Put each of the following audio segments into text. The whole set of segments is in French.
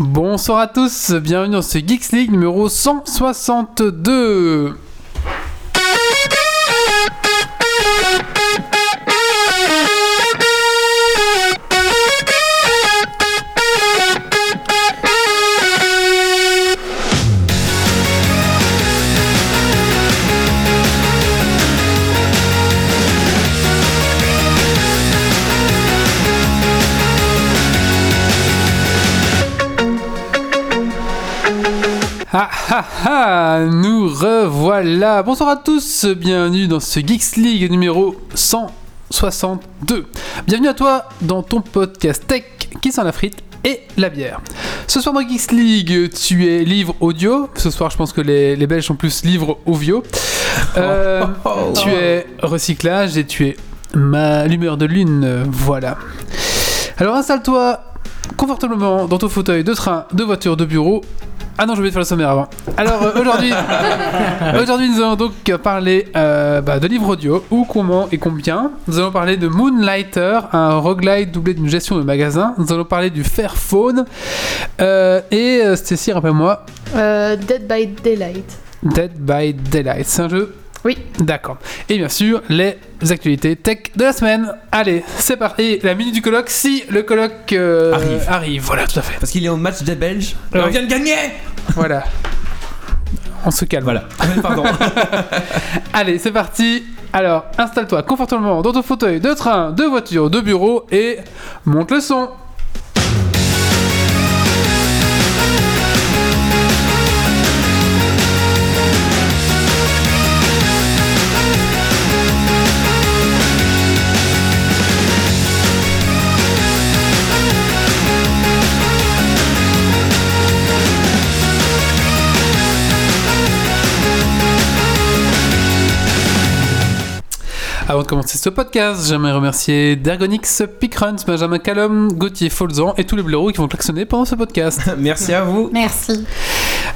Bonsoir à tous, bienvenue dans ce Geeks League numéro 162. Ah ah ah Nous revoilà Bonsoir à tous, bienvenue dans ce Geeks League numéro 162. Bienvenue à toi dans ton podcast tech qui sent la frite et la bière. Ce soir dans Geeks League, tu es livre audio. Ce soir, je pense que les, les Belges sont plus livre audio. Euh, tu es recyclage et tu es ma lumière de lune. Voilà. Alors installe-toi confortablement dans ton fauteuil de train, de voiture, de bureau. Ah non, je vais faire le sommaire avant. Alors euh, aujourd'hui, aujourd'hui nous allons donc parler euh, bah, de livres audio, où, comment et combien. Nous allons parler de Moonlighter, un roguelite doublé d'une gestion de magasin. Nous allons parler du Fairphone. Euh, et euh, Stacy, rappelle-moi, Euh, Dead by Daylight. Dead by Daylight. C'est un jeu Oui. D'accord. Et bien sûr, les actualités tech de la semaine. Allez, c'est parti. La minute du colloque, si le colloque euh, Arrive. Arrive, voilà, tout à fait. Parce qu'il est au match des Belges. Ouais. On vient de gagner Voilà. On se calme. Voilà. Pardon. Allez, c'est parti. Alors, installe-toi confortablement dans ton fauteuil de train, de voiture, de bureau et monte le son. Avant de commencer ce podcast, j'aimerais remercier Dergonix, Pickruns, Benjamin Callum, Gauthier Folzan et tous les blaireaux qui vont klaxonner pendant ce podcast. Merci à vous. Merci.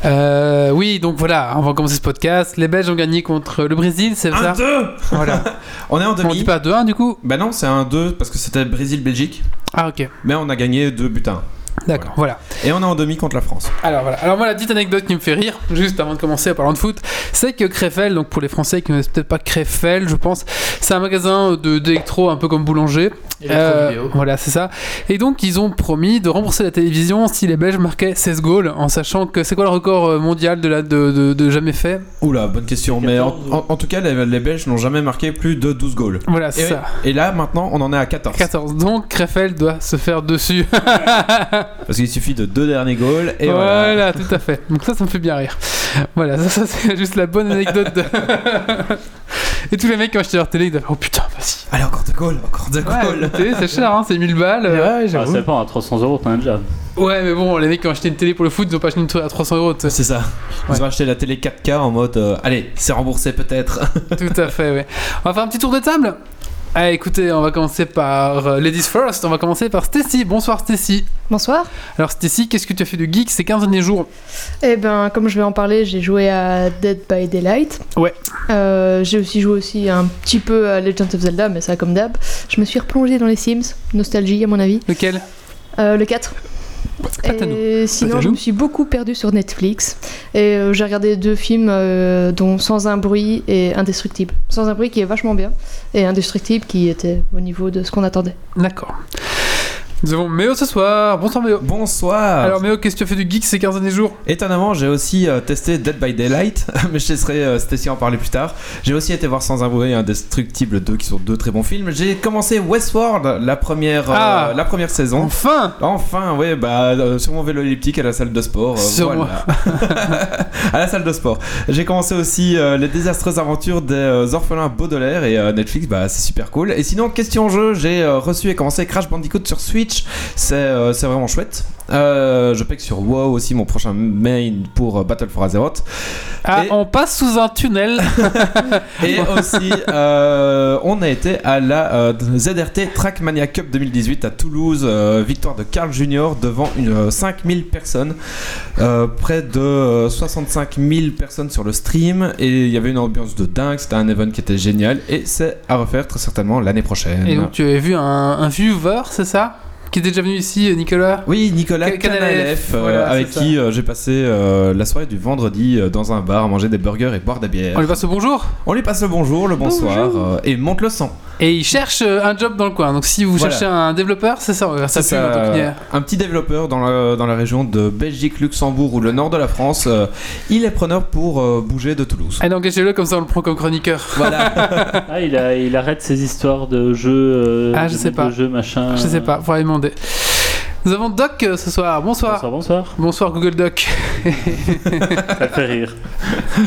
Euh, oui, donc voilà, on va commencer ce podcast. Les Belges ont gagné contre le Brésil, c'est ça 1-2 Voilà. On est en On dit demi. pas 2-1 du coup Bah non, c'est un 2 parce que c'était Brésil-Belgique. Ah ok, Mais on a gagné 2 buts à 1. D'accord, voilà. Et on est en demi contre la France. Alors voilà. Alors moi la petite anecdote qui me fait rire, juste avant de commencer en parlant de foot, c'est que Krefel, donc pour les Français qui ne connaissent peut-être pas Krefel, je pense, c'est un magasin de d'électro un peu comme boulanger. Euh, voilà, c'est ça. Et donc ils ont promis de rembourser la télévision si les Belges marquaient 16 goals, en sachant que c'est quoi le record euh, mondial de, la, de, de, de jamais fait? Oula, bonne question. Mais en, en- en tout cas, les, les Belges n'ont jamais marqué plus de 12 goals. Voilà, c'est ça. et là, maintenant, on en est à 14. 14. Donc Krefel doit se faire dessus. Parce qu'il suffit de deux derniers goals. Et voilà. voilà. tout à fait. Donc ça, ça me fait bien rire. Voilà, ça, ça, c'est juste la bonne anecdote. de- Et tous les mecs qui ont acheté leur télé, ils disent Oh putain, vas-y. Allez, encore deux goals, encore deux Ouais, goals. la télé, c'est cher, hein, c'est 1000 balles. euh, Ah, j'avoue. ça dépend, à 300 euros, t'en as déjà. Ouais, mais bon, les mecs qui ont acheté une télé pour le foot, ils ont pas acheté une télé à 300 euros. C'est ça. Ils ont acheté la télé 4K en mode euh, Allez, c'est remboursé peut-être. Tout à fait, ouais. On va faire un petit tour de table Allez, écoutez, on va commencer par euh, Ladies First. On va commencer par Stacy. Bonsoir, Stacy. Bonsoir. Alors, Stacy, qu'est-ce que tu as fait de geek ces 15 derniers jours? Eh ben, comme je vais en parler, j'ai joué à Dead by Daylight. Ouais. Euh, j'ai aussi joué aussi un petit peu à Legend of Zelda, mais ça comme d'hab. Je me suis replongée dans les Sims. Nostalgie, à mon avis. Lequel? Euh, le 4. Et sinon, je me suis beaucoup perdue sur Netflix. Et euh, j'ai regardé deux films, euh, dont Sans un bruit et Indestructible. Sans un bruit qui est vachement bien, et Indestructible qui était au niveau de ce qu'on attendait. D'accord. Nous avons Méo ce soir. Bonsoir, Méo. Bonsoir. Alors, Méo, qu'est-ce que tu as fait du geek ces 15 derniers jours? Étonnamment, j'ai aussi euh, testé Dead by Daylight, mais je laisserai euh, Stacy en parler plus tard. J'ai aussi été voir Sans un bruit et Indestructible 2, qui sont deux très bons films. J'ai commencé Westworld, la première, euh, Ah. la première saison. Enfin Enfin, ouais, bah, euh, sur mon vélo elliptique à la salle de sport. Sur voilà. à la salle de sport. J'ai commencé aussi les désastreuses aventures des orphelins Baudelaire et Netflix, bah, c'est super cool. Et sinon, question jeu, j'ai reçu et commencé Crash Bandicoot sur Switch. C'est euh, c'est vraiment chouette. Euh, je paye sur WoW aussi mon prochain main pour euh, Battle for Azeroth. Ah, Et- on passe sous un tunnel. Et aussi, euh, on a été à la euh, ZRT Trackmania Cup 2018 à Toulouse, victoire de Carl Junior devant une, euh, 5000 personnes, près de euh, 65 000 personnes sur le stream, et il y avait une ambiance de dingue, c'était un event qui était génial, et c'est à refaire très certainement l'année prochaine. Et donc, tu avais vu un, un viewer, c'est ça? Qui était déjà venu ici, euh, Nicolas. Oui, Nicolas Ca- Canalef, euh, voilà, avec qui euh, j'ai passé euh, la soirée du vendredi euh, dans un bar à manger des burgers et boire de la bière. On lui passe le bonjour. On lui passe le bonjour, le bonsoir euh, et monte le sang. Et il cherche euh, un job dans le coin. Donc si vous Voilà. cherchez un développeur, c'est ça, ça ça, un petit développeur dans la, dans la région de Belgique, Luxembourg ou le nord de la France. euh, il est preneur pour euh, bouger de Toulouse. Allez, engagez-le comme ça on le prend comme chroniqueur. Voilà. Ah, il, a, il arrête ses histoires de jeux. euh, Ah, je de sais pas. de jeux, machin. Je sais pas, lui demander. Nous avons Doc euh, ce soir. Bonsoir. Bonsoir, bonsoir. Bonsoir Google Doc. Ça fait rire.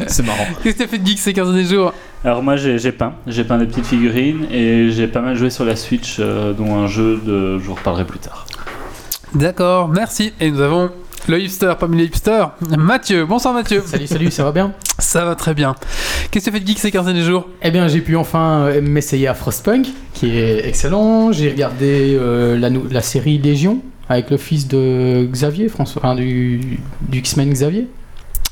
C'est marrant. Qu'est-ce que t'as fait de geek ces 15 derniers jours? Alors, moi, j'ai j'ai peint. J'ai peint des petites figurines et j'ai pas mal joué sur la Switch, euh, dont un jeu de. Je vous reparlerai plus tard. D'accord, merci. Et nous avons le hipster parmi les hipsters, Mathieu. Bonsoir Mathieu. Salut, salut, ça va bien Ça va très bien. Qu'est-ce que tu as fait de geek ces 15 derniers jours? Eh bien, j'ai pu enfin euh, m'essayer à Frostpunk, qui est excellent. J'ai regardé euh, la, série Légion avec le fils de Xavier, François, enfin, du, du X-Men Xavier.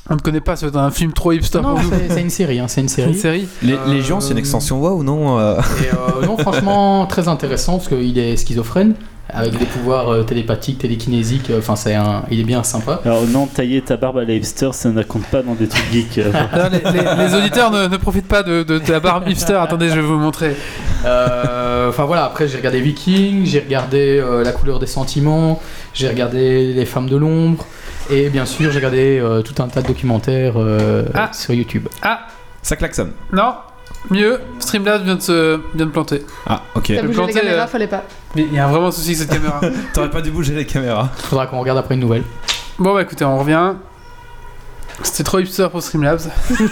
On ne connaît pas, c'est un film trop hipster non, c'est c'est une série, hein, c'est une C'est une série. série Les, Euh, Légion, c'est une extension WoW ou non euh, Et euh, non, franchement, très intéressant parce qu'il est schizophrène avec des pouvoirs euh, télépathiques, télékinésiques. Enfin, c'est un, il est bien sympa. Alors, non, tailler ta barbe à la hipster, ça ne compte pas dans des trucs geeks. euh. Non, les, les- les auditeurs ne, ne profitent pas de, de- de la barbe hipster. Attendez, je vais vous montrer. Euh, Enfin voilà, après j'ai regardé Viking, j'ai regardé euh, La couleur des sentiments, j'ai regardé Les femmes de l'ombre, et bien sûr j'ai regardé euh, tout un tas de documentaires euh, Ah. sur YouTube. Ah, Ça klaxonne. non, mieux. Streamlabs vient de se vient de planter. Ah, ok. T'as bougé planter, les caméras, euh, fallait pas. Mais il y a vraiment un souci avec cette caméra. T'aurais pas dû bouger les caméras. Faudra qu'on regarde après une nouvelle. bon, bah écoutez, on revient. C'était trop hipster pour Streamlabs.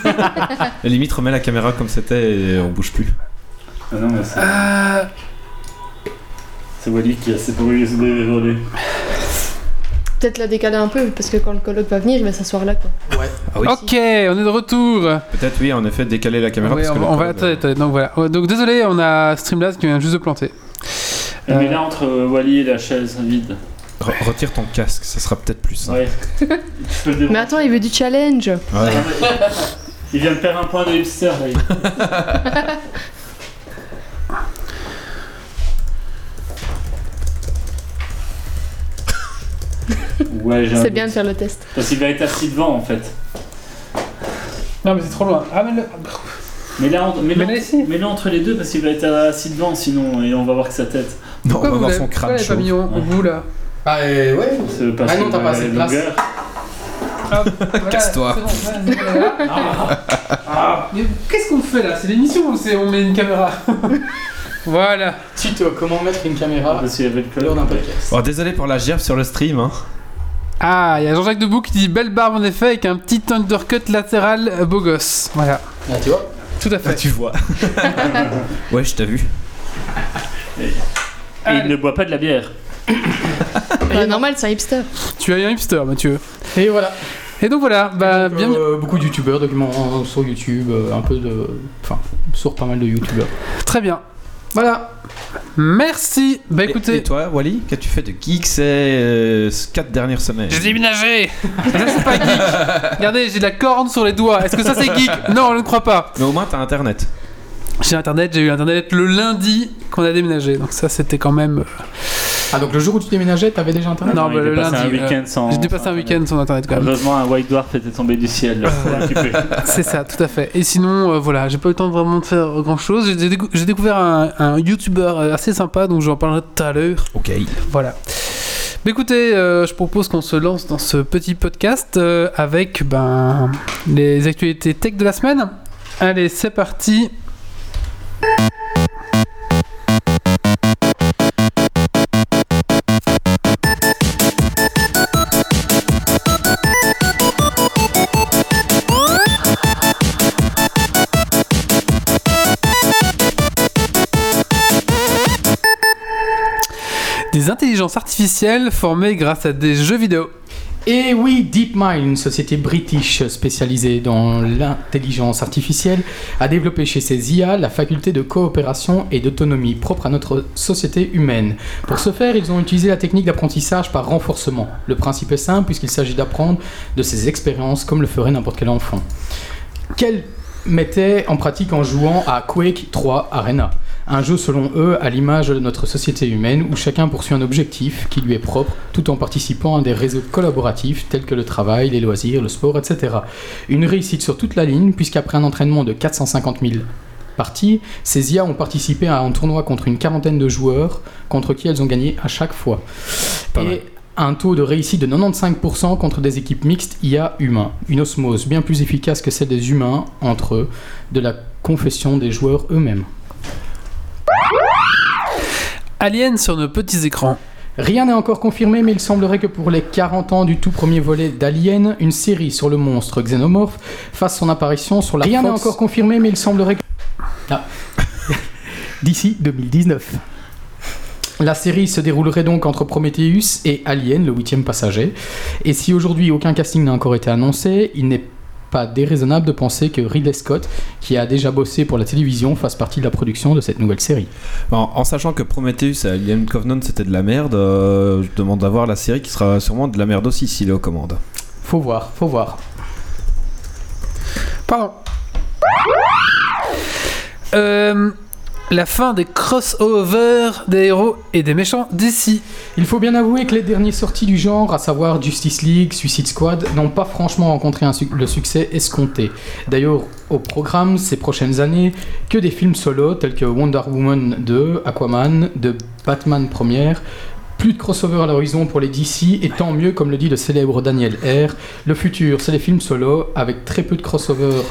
La limite, remets la caméra comme c'était et on bouge plus. Ah non, mais c'est Euh, c'est Wally qui a ses bruits déroulés. Peut-être la décaler un peu, parce que quand le coloc va venir, il va s'asseoir là, quoi. Ouais. Ah oui. ok, on est de retour. Peut-être, oui, en effet, décaler la caméra. Oui, parce on, que va- on attendez, attendez, donc voilà. Donc désolé, on a Streamlabs qui vient juste de planter. Mais Euh. là, entre euh, Wally et la chaise vide. Re- retire ton casque, ça sera peut-être plus simple. Ouais. Mais attends, il veut du challenge. Ouais. Il vient de perdre un point de hipster. Là. ouais, j'ai un C'est doute. bien de faire le test. Parce qu'il va être assis devant en fait. Non, mais c'est trop loin. Ah, mais le... Mais là, on- mais Mais là, là, ici. mais là, entre les deux parce qu'il va être assis devant sinon et on va voir que sa tête. Non, on va vous voir l'avez- son pourquoi crâne l'avez pas chaud. mis en- au bout là Ah ouais C'est parce Ah non, que t'as pas la assez de place. longueur- Ah, voilà, Casse-toi. c'est bon, ouais, voilà. Ah, ah, mais qu'est-ce qu'on fait là? C'est l'émission ou c'est on met une caméra Voilà. Tito, comment mettre une caméra Parce qu'il y avait le color d'un podcast Oh, désolé pour la gerbe sur le stream. Hein. Ah, il y a Jean-Jacques Debout qui dit belle barbe en effet avec un petit undercut latéral euh, beau gosse. Voilà, Ah, tu vois tout à Ah, fait. tu vois. ouais, je t'ai vu. Et il ne boit pas de la bière. Bah, normal, c'est un hipster. Tu es un hipster, Mathieu. Et voilà. Et donc voilà, bah Donc, bienvenue. euh, beaucoup de youtubeurs, documents sur YouTube, euh, un peu de. Enfin, sur pas mal de youtubeurs. Très bien. Voilà. Merci. Bah Et- écoutez, Et, toi, Wally, qu'as-tu fait de geek ces euh, 4 dernières semaines j'ai déménagé. ça c'est pas geek. Regardez, j'ai de la corne sur les doigts. Est-ce que ça c'est geek? Non, je ne crois pas. Mais au moins, t'as internet. J'ai internet, j'ai eu internet le lundi qu'on a déménagé. Donc ça c'était quand même. euh, Ah, donc le jour où tu déménageais, t'avais déjà internet Non, bah, est le passé lundi, un week-end sans. J'ai dépassé un week-end sans internet quand même. Heureusement, un white dwarf était tombé du ciel. C'est ça, tout à fait. Et sinon, euh, voilà, j'ai pas eu le temps de vraiment de faire grand chose. J'ai décou- j'ai découvert un, un YouTuber euh, assez sympa, donc j'en parlerai tout à l'heure. Ok. Voilà. Mais écoutez, euh, je propose qu'on se lance dans ce petit podcast euh, avec ben, les actualités tech de la semaine. Allez, c'est parti. Des intelligences artificielles formées grâce à des jeux vidéo. Et oui, DeepMind, une société british spécialisée dans l'intelligence artificielle, a développé chez ses IA la faculté de coopération et d'autonomie propre à notre société humaine. Pour ce faire, ils ont utilisé la technique d'apprentissage par renforcement. Le principe est simple puisqu'il s'agit d'apprendre de ses expériences comme le ferait n'importe quel enfant. Qu'elle mettait en pratique en jouant à Quake 3 Arena? Un jeu selon eux à l'image de notre société humaine où chacun poursuit un objectif qui lui est propre tout en participant à des réseaux collaboratifs tels que le travail, les loisirs, le sport, etc. Une réussite sur toute la ligne puisqu'après un entraînement de 450 000 parties, ces IA ont participé à un tournoi contre une quarantaine de joueurs contre qui elles ont gagné à chaque fois. Pas Et mal. un taux de réussite de 95% contre des équipes mixtes IA humains. Une osmose bien plus efficace que celle des humains entre eux, de la confession des joueurs eux-mêmes. Alien sur nos petits écrans. Rien n'est encore confirmé, mais il semblerait que pour les 40 ans du tout premier volet d'Alien, une série sur le monstre xénomorphe fasse son apparition sur la Rien n'est encore confirmé, mais il semblerait que... Ah. D'ici 2019. La série se déroulerait donc entre Prometheus et Alien, le huitième passager. Et si aujourd'hui aucun casting n'a encore été annoncé, il n'est pas déraisonnable de penser que Ridley Scott, qui a déjà bossé pour la télévision, fasse partie de la production de cette nouvelle série. En, en sachant que Prometheus et Alien Covenant c'était de la merde, euh, je demande d'avoir la série qui sera sûrement de la merde aussi s'il est aux commandes. Faut voir, faut voir. Pardon. Euh, la fin des crossovers des héros et des méchants d'ici. Il faut bien avouer que les derniers sorties du genre, à savoir Justice League, Suicide Squad, n'ont pas franchement rencontré le succès escompté. D'ailleurs, au programme ces prochaines années, que des films solo tels que Wonder Woman 2, Aquaman, de Batman première. Plus de crossover à l'horizon pour les DC, et tant mieux, comme le dit le célèbre Daniel R. Le futur, c'est les films solo avec très peu de crossover,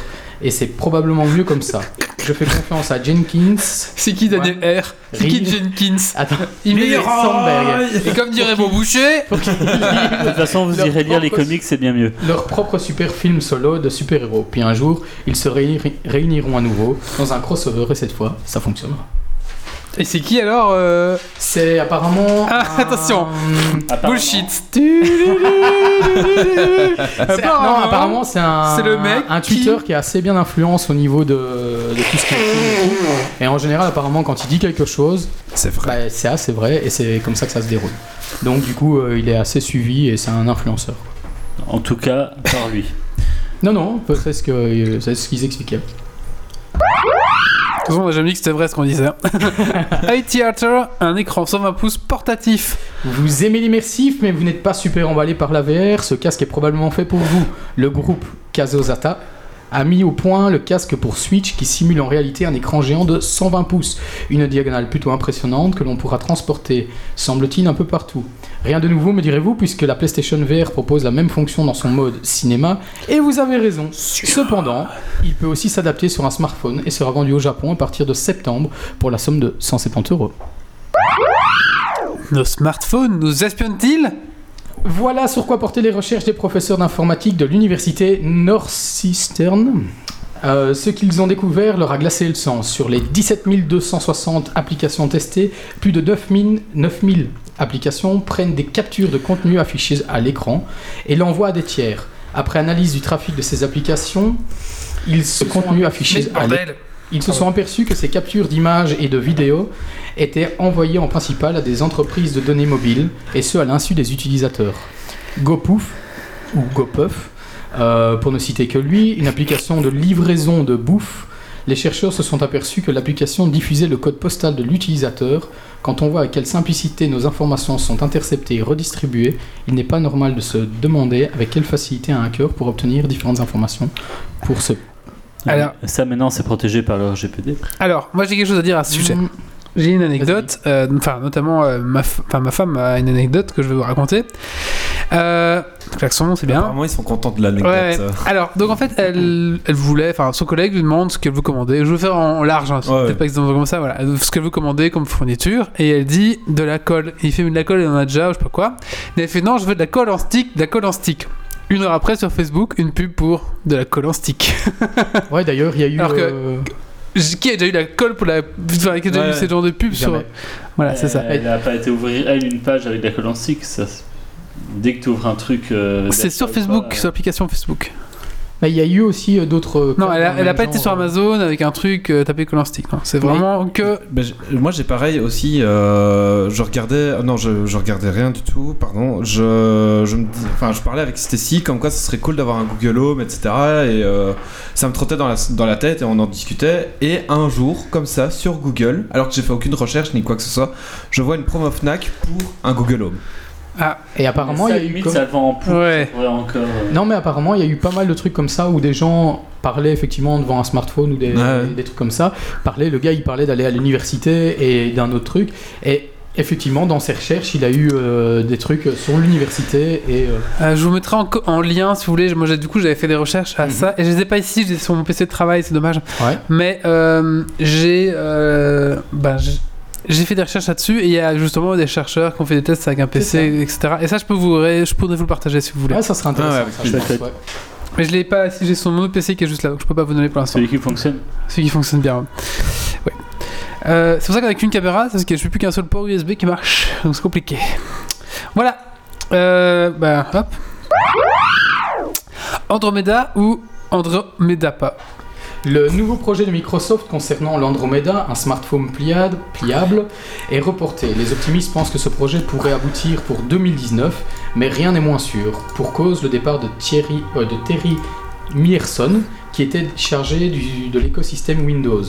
et c'est probablement mieux comme ça. Je fais confiance à Jenkins. C'est qui Daniel R? C'est qui. Jenkins? Attends, Il met Sandberg. Et comme dirait mon boucher, De toute façon, vous Leur irez lire les propre- comics, c'est bien mieux. leur propre super film solo de super-héros. Puis un jour, ils se réuni- réuniront à nouveau dans un crossover et cette fois, ça fonctionnera. Et c'est qui alors euh, C'est apparemment. Ah, un- attention. Apparemment. Bullshit. Apparemment, non, apparemment, c'est un. le mec Un qui- Twitter qui... a assez bien d'influence au niveau de, de tout ce qui est et en général, apparemment, quand il dit quelque chose, C'est vrai. bah, c'est assez vrai et c'est comme ça que ça se déroule. Donc, du coup, euh, il est assez suivi et c'est un influenceur. En tout cas, par lui. Non, non, c'est ce que- euh, c'est ce qu'ils expliquaient. Toute façon, on a jamais dit que c'était vrai ce qu'on disait. iTheater, un écran 120 pouces portatif. Vous aimez l'immersif, mais vous n'êtes pas super emballé par la VR, ce casque est probablement fait pour vous. Le groupe Kazozata a mis au point le casque pour Switch qui simule en réalité un écran géant de 120 pouces, une diagonale plutôt impressionnante que l'on pourra transporter, semble-t-il, un peu partout. Rien de nouveau, me direz-vous, puisque la PlayStation VR propose la même fonction dans son mode cinéma, et vous avez raison. Cependant, il peut aussi s'adapter sur un smartphone et sera vendu au Japon à partir de septembre pour la somme de 170 euros. Nos smartphones nous espionnent-ils? Voilà sur quoi portaient les recherches des professeurs d'informatique de l'université Northeastern. Euh, ce qu'ils ont découvert leur a glacé le sang. Sur les 17 260 applications testées, plus de 9000 9000 applications prennent des captures de contenu affichés à l'écran et l'envoient à des tiers. Après analyse du trafic de ces applications, ils se contenu affiché Mais à l'écran. bordel. Ils se sont aperçus que ces captures d'images et de vidéos étaient envoyées en principal à des entreprises de données mobiles, et ce à l'insu des utilisateurs. GoPoof, ou GoPuff, euh, pour ne citer que lui, une application de livraison de bouffe, les chercheurs se sont aperçus que l'application diffusait le code postal de l'utilisateur. Quand on voit à quelle simplicité nos informations sont interceptées et redistribuées, il n'est pas normal de se demander avec quelle facilité un hacker pour obtenir différentes informations pour ce Alors- Ça, maintenant, c'est protégé par le RGPD. Alors, moi j'ai quelque chose à dire à ce sujet. Mm. J'ai une anecdote, euh, enfin notamment euh, ma, f- enfin, ma femme a une anecdote que je vais vous raconter. Euh, klaxon, c'est bien. Apparemment, ils sont contents de l'anecdote. Ouais. Alors, donc en fait, elle, elle voulait, enfin, son collègue lui demande ce qu'elle veut commander. Je veux faire en large, hein, Ouais, ouais. pas exactement comme ça, voilà. Ce qu'elle veut commander comme fourniture. Et elle dit de la colle. Et il fait de la colle, il en a déjà, ou je sais pas quoi. Et elle fait non, je veux de la colle en stick, de la colle en stick. Une heure après, sur Facebook, une pub pour de la colle en stick. Ouais, d'ailleurs, il y a eu. Alors que- euh, Qui a déjà eu la colle pour la. Enfin, qui a déjà Ouais. eu ce genre de pub sur. Voilà, c'est ça. Elle n'a pas été ouvrir, elle, une page avec de la colle en stick. Ça, Dès que tu ouvres un truc. euh, C'est sur Facebook, pas, sur l'application Facebook. Bah, il y a eu aussi euh, d'autres. Non, cas elle a, dans le elle a même pas été sur euh, Amazon avec un truc euh, tapé collant stick. non. C'est vraiment que. Ben, j- moi j'ai pareil aussi, euh, je regardais, euh, non je, je regardais rien du tout, pardon, je, je me dis, enfin je parlais avec Stacy comme quoi ce serait cool d'avoir un Google Home, etc. Et euh, ça me trottait dans la, dans la tête et on en discutait. Et un jour, comme ça, sur Google, alors que j'ai fait aucune recherche ni quoi que ce soit, je vois une promo Fnac pour un Google Home. Ah, Et apparemment, il ça, y a eu. comme- ça vend en ouais. Encore. euh, Non, mais apparemment, il y a eu pas mal de trucs comme ça où des gens parlaient effectivement devant un smartphone ou des, Ouais. des trucs comme ça. Parlaient, le gars, il parlait d'aller à l'université et d'un autre truc. Et effectivement, dans ses recherches, il a eu euh, des trucs sur l'université et. euh, Euh, je vous mettrai en, lien si vous voulez. Moi, du coup, j'avais fait des recherches à Mhm. ça et je les ai pas ici. Je les ai sur mon PC de travail. C'est dommage. Ouais. Mais euh, j'ai, euh, ben, j'ai- fait des recherches là-dessus et il y a justement des chercheurs qui ont fait des tests avec un PC, etc. Et ça, je peux vous, je pourrais vous le partager si vous voulez. Ouais, ça serait intéressant. Ah ouais, ça, je plaisir. pense, ouais. Mais je l'ai pas. Si j'ai son mon autre PC qui est juste là, donc je peux pas vous donner pour l'instant. Celui qui fonctionne. Celui qui fonctionne bien. ouais. Ouais. Euh, c'est pour ça qu'avec une caméra, c'est parce que je n'ai plus qu'un seul port USB qui marche, donc c'est compliqué. Voilà. Euh, bah, hop. Andromeda ou Andromeda pas? Le nouveau projet de Microsoft concernant l'Andromeda, un smartphone pliable, pliable, est reporté. Les optimistes pensent que ce projet pourrait aboutir pour 2019, mais rien n'est moins sûr. Pour cause, le départ de, Thierry, euh, Terry Mierson, qui était chargé de l'écosystème Windows.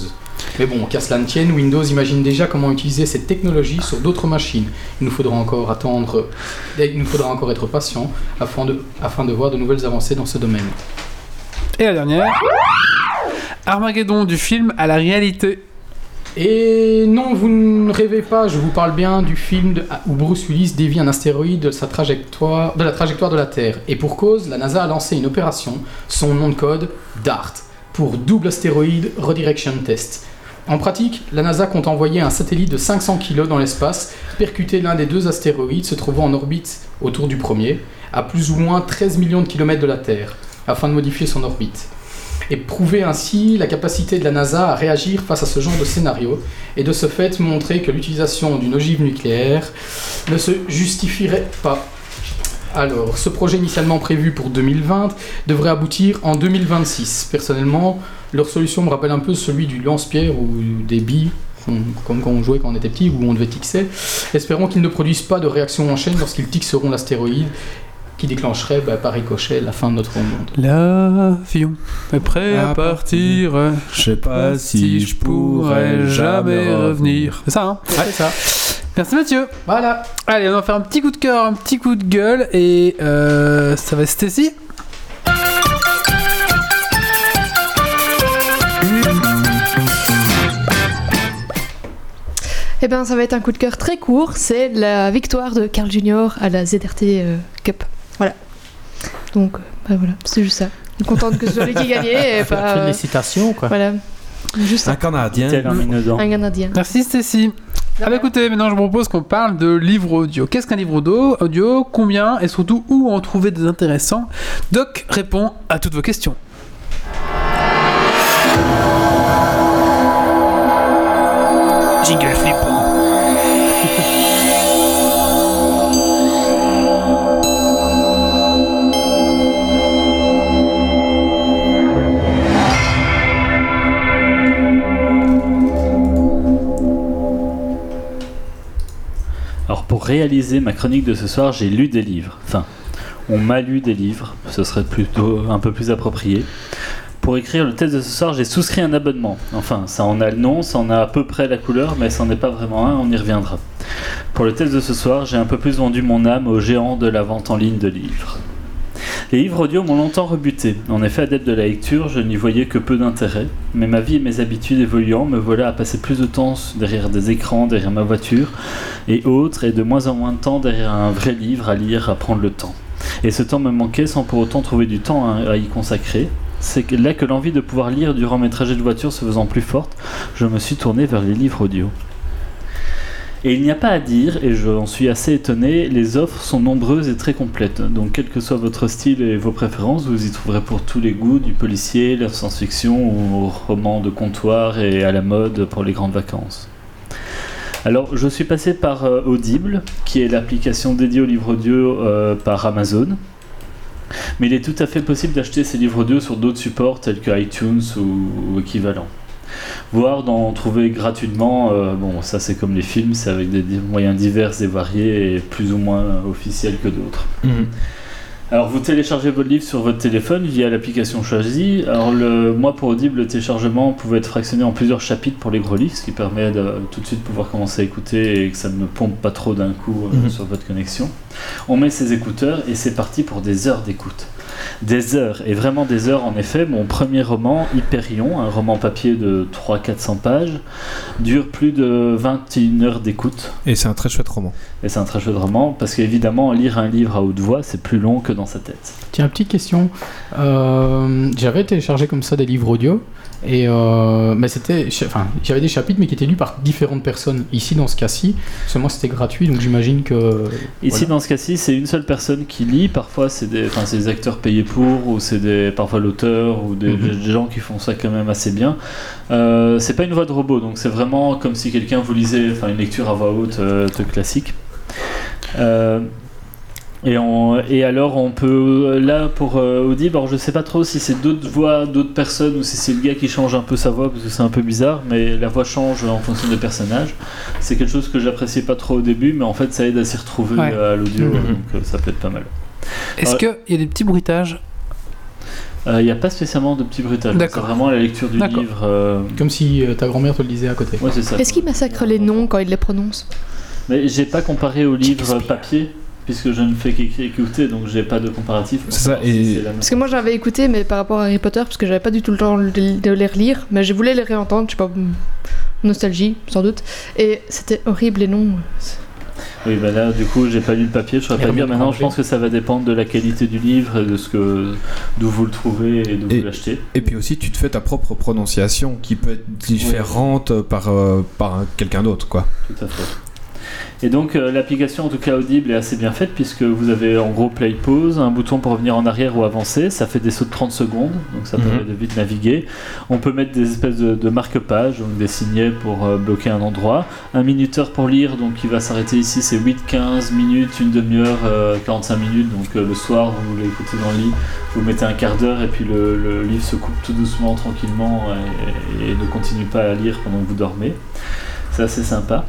Mais bon, qu'à cela ne tienne, Windows imagine déjà comment utiliser cette technologie sur d'autres machines. Il nous faudra encore attendre, il nous faudra encore être patient afin de, afin de voir de nouvelles avancées dans ce domaine. Et la dernière. Armageddon du film à la réalité. Et non, vous ne rêvez pas, je vous parle bien du film où Bruce Willis dévie un astéroïde de, de la trajectoire de la Terre. Et pour cause, la NASA a lancé une opération, son nom de code DART, pour Double Astéroïde Redirection Test. En pratique, la NASA compte envoyer un satellite de 500 kg dans l'espace, percuter l'un des deux astéroïdes se trouvant en orbite autour du premier, à plus ou moins 13 millions de kilomètres de la Terre, afin de modifier son orbite et prouver ainsi la capacité de la NASA à réagir face à ce genre de scénario, et de ce fait montrer que l'utilisation d'une ogive nucléaire ne se justifierait pas. Alors, ce projet initialement prévu pour 2020 devrait aboutir en 2026. Personnellement, leur solution me rappelle un peu celui du lance-pierre ou des billes, comme quand on jouait quand on était petit, où on devait tixer. Espérons qu'ils ne produisent pas de réaction en chaîne lorsqu'ils tixeront l'astéroïde, qui déclencherait bah, par ricochet la fin de notre monde. L'avion est prêt à À partir. Je sais pas si je pourrais jamais revenir. C'est ça, hein C'est ça. Merci Mathieu. Voilà. Allez, on va faire un petit coup de cœur, un petit coup de gueule et euh, ça va être Stacy. Eh bien, ça va être un coup de cœur très court. C'est la victoire de Carl Junior à la ZRT euh, Cup. Voilà. Donc, euh, bah voilà, c'est juste ça. Je suis contente que ce soit lui qui gagnait et pas. euh, Félicitations, quoi. voilà. Juste Un. Canadien. Un Canadien. Merci Stacy. Ah bah écoutez, maintenant je vous propose qu'on parle de livre audio. Qu'est-ce qu'un livre audio Audio, combien? Et surtout où en trouver des intéressants? Doc répond à toutes vos questions. Jingle. Pour réaliser ma chronique de ce soir, j'ai lu des livres. Enfin, on m'a lu des livres, ce serait plutôt un peu plus approprié. Pour écrire le texte de ce soir, j'ai souscrit un abonnement. Enfin, ça en a le nom, ça en a à peu près la couleur, mais ça n'en est pas vraiment un, on y reviendra. Pour le texte de ce soir, j'ai un peu plus vendu mon âme aux géants de la vente en ligne de livres. Les livres audio m'ont longtemps rebuté. En effet, adepte de la lecture, je n'y voyais que peu d'intérêt. Mais ma vie et mes habitudes évoluant, me voilà à passer plus de temps derrière des écrans, derrière ma voiture et autres, et de moins en moins de temps derrière un vrai livre à lire, à prendre le temps. Et ce temps me manquait sans pour autant trouver du temps à, y consacrer. C'est là que l'envie de pouvoir lire durant mes trajets de voiture se faisant plus forte, je me suis tourné vers les livres audio. Et il n'y a pas à dire, et j'en suis assez étonné, les offres sont nombreuses et très complètes. Donc quel que soit votre style et vos préférences, vous y trouverez pour tous les goûts, du policier, la science-fiction ou roman de comptoir et à la mode pour les grandes vacances. Alors je suis passé par euh, Audible, qui est l'application dédiée aux livres audio euh, par Amazon. Mais il est tout à fait possible d'acheter ces livres audio sur d'autres supports tels que iTunes ou, ou équivalent. Voire d'en trouver gratuitement. euh, bon, ça c'est comme les films, c'est avec des moyens divers et variés et plus ou moins officiels que d'autres. Mhm. Alors vous téléchargez votre livre sur votre téléphone via l'application choisie. Alors le, moi pour Audible, le téléchargement pouvait être fractionné en plusieurs chapitres pour les gros livres, ce qui permet de tout de suite pouvoir commencer à écouter et que ça ne pompe pas trop d'un coup euh, Mhm. sur votre connexion. On met ses écouteurs et c'est parti pour des heures d'écoute. Des heures, et vraiment des heures en effet. Mon premier roman, Hyperion, un roman papier de 300-400 pages, dure plus de 21 heures d'écoute. Et c'est un très chouette roman. Et c'est un très chouette roman parce qu'évidemment, lire un livre à haute voix, c'est plus long que dans sa tête. Tiens, petite question. Euh, j'avais téléchargé comme ça des livres audio. Et euh, mais c'était, enfin, j'avais des chapitres mais qui étaient lus par différentes personnes. Ici, dans ce cas-ci, seulement c'était gratuit, donc j'imagine que. Ici, Voilà. dans ce cas-ci, c'est une seule personne qui lit. Parfois, c'est des, enfin, c'est des acteurs payés pour, ou c'est des, parfois l'auteur, ou des, Mhm. des gens qui font ça quand même assez bien. Euh, c'est pas une voix de robot, donc c'est vraiment comme si quelqu'un vous lisait, enfin, une lecture à voix haute euh, de classique. Euh, et, on- et alors, on peut, là, pour euh, Audible, alors je sais pas trop si c'est d'autres voix, d'autres personnes, ou si c'est le gars qui change un peu sa voix, parce que c'est un peu bizarre, mais la voix change en fonction des personnages. C'est quelque chose que j'appréciais pas trop au début, mais en fait, ça aide à s'y retrouver Ouais. euh, à l'audio, Mhm. donc euh, ça peut être pas mal. Est-ce qu'il y a des petits bruitages? Il n'y a pas spécialement de petits bruitages, c'est vraiment la lecture du D'accord. livre. euh, Comme si euh, ta grand-mère te le disait à côté. Ouais, c'est ça. Est-ce qu'il massacre les noms quand il les prononce? Mais j'ai pas comparé au livre papier, puisque je ne fais qu'écouter, donc j'ai pas de comparatif. C'est ça, et-. Parce que moi j'avais écouté, mais par rapport à Harry Potter, parce que j'avais pas du tout le temps de les relire, mais je voulais les réentendre, je sais pas, nostalgie sans doute. Et c'était horrible les noms. Oui, bah là, du coup, j'ai pas lu le papier, je saurais pas dire. Maintenant, je pense que ça va dépendre de la qualité du livre, et de ce que, d'où vous le trouvez et d'où Et- vous l'achetez. Et puis aussi, tu te fais ta propre prononciation qui peut être différente par, euh, par un- quelqu'un d'autre, quoi. Tout à fait. Et donc euh, l'application en tout cas Audible est assez bien faite puisque vous avez en gros play pause, un bouton pour revenir en arrière ou avancer, ça fait des sauts de 30 secondes, donc ça Mhm. permet de vite naviguer. On peut mettre des espèces de, de marque-pages, donc des signets pour euh, bloquer un endroit. Un minuteur pour lire, donc qui va s'arrêter ici, c'est 8, 15 minutes, une demi-heure, euh, 45 minutes, donc euh, le soir vous l'écoutez dans le lit, vous mettez un quart d'heure et puis le, le livre se coupe tout doucement, tranquillement et, et ne continue pas à lire pendant que vous dormez. C'est assez sympa.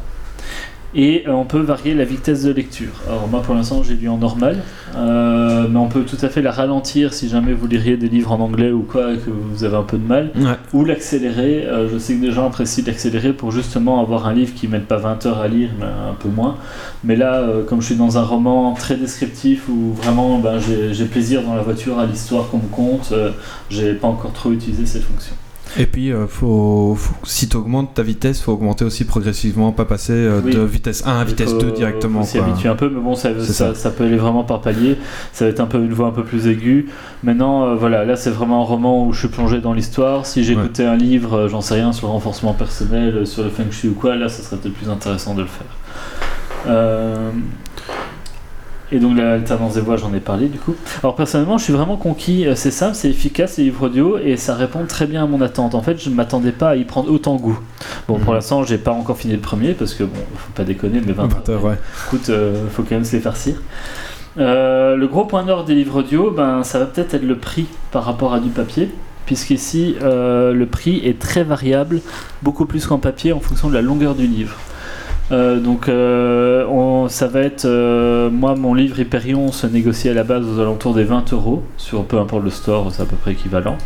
Et euh, on peut varier la vitesse de lecture. Alors moi pour l'instant j'ai lu en normal, euh, mais on peut tout à fait la ralentir si jamais vous liriez des livres en anglais ou quoi et que vous avez un peu de mal, Ouais. ou l'accélérer. Euh, je sais que des gens apprécient l'accélérer pour justement avoir un livre qui ne mette pas 20 heures à lire, mais un peu moins. Mais là, euh, comme je suis dans un roman très descriptif où vraiment ben, j'ai plaisir dans la voiture à l'histoire qu'on me conte, j'ai pas encore trop utilisé cette fonction. Et puis, euh, faut, faut- si tu augmentes ta vitesse, faut augmenter aussi progressivement, pas passer euh, Oui. de vitesse 1 à vitesse Il faut- 2 directement. faut s'y quoi. habituer un peu, mais bon, ça, ça, ça. ça peut aller vraiment par palier. Ça va être un peu une voix un peu plus aiguë. Maintenant, euh, voilà, là c'est vraiment un roman où je suis plongé dans l'histoire. Si j'écoutais un livre, j'en sais rien, sur le renforcement personnel, sur le feng shui ou quoi, là ça serait peut-être plus intéressant de le faire. Et donc l'alternance des voix, j'en ai parlé du coup. Alors personnellement, je suis vraiment conquis. Euh, C'est simple, c'est efficace les livres audio et ça répond très bien à mon attente. En fait, je ne m'attendais pas à y prendre autant goût. Bon, pour Mhm. l'instant, j'ai pas encore fini le premier parce que bon, faut pas déconner, mais 20, 20 heures, ouais. écoute, euh, faut quand même se les farcir. Euh, le gros point nord des livres audio, ben, ça va peut-être être le prix par rapport à du papier, puisqu'ici, euh, le prix est très variable, beaucoup plus qu'en papier, en fonction de la longueur du livre. Euh, donc, euh, ça va être. euh, moi, mon livre Hyperion se négocie à la base aux alentours des 20 euros, sur peu importe le store, c'est à peu près équivalent.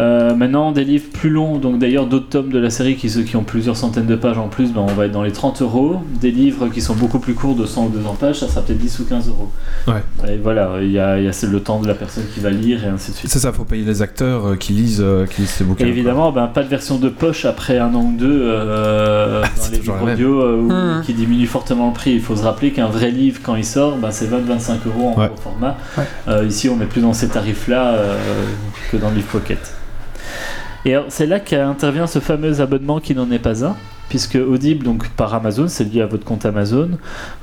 Euh, maintenant, des livres plus longs, donc d'ailleurs d'autres tomes de la série qui, ceux qui ont plusieurs centaines de pages en plus, ben, on va être dans les 30 euros. Des livres qui sont beaucoup plus courts, de 100 ou 200 pages, ça sera peut-être 10 ou 15 euros. Ouais. Et voilà, il y a, y a le temps de la personne qui va lire et ainsi de suite. C'est ça, faut payer les acteurs euh, qui lisent, euh, qui lisent ces bouquins. Et évidemment, ben, pas de version de poche après un an ou deux euh, Ah, dans les livres audio euh, où- Hmm. qui diminue fortement le prix. Il faut se rappeler qu'un vrai livre, quand il sort, ben, c'est 20-25 euros en Ouais. gros format. Ouais. Euh, ici, on est plus dans ces tarifs-là euh, que dans le livre Pocket. Et c'est là qu'intervient ce fameux abonnement qui n'en est pas un. Puisque Audible, donc par Amazon, c'est lié à votre compte Amazon,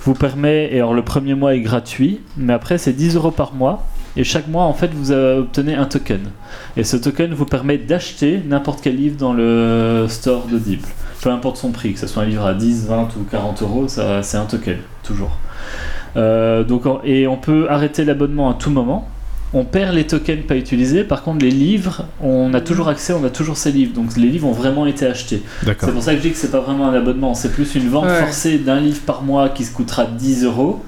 vous permet, et alors le premier mois est gratuit, mais après c'est 10 euros par mois, et chaque mois en fait vous obtenez un token. Et ce token vous permet d'acheter n'importe quel livre dans le store d'Audible. Peu importe son prix, que ce soit un livre à 10, 20 ou 40 euros, c'est un token, toujours. Euh, donc, et on peut arrêter l'abonnement à tout moment. On perd les tokens pas utilisés. Par contre, les livres, on a toujours accès, on a toujours ces livres. Donc les livres ont vraiment été achetés. C'est pour ça que je dis que c'est pas vraiment un abonnement. C'est plus une vente Ouais. forcée d'un livre par mois qui se coûtera 10 euros.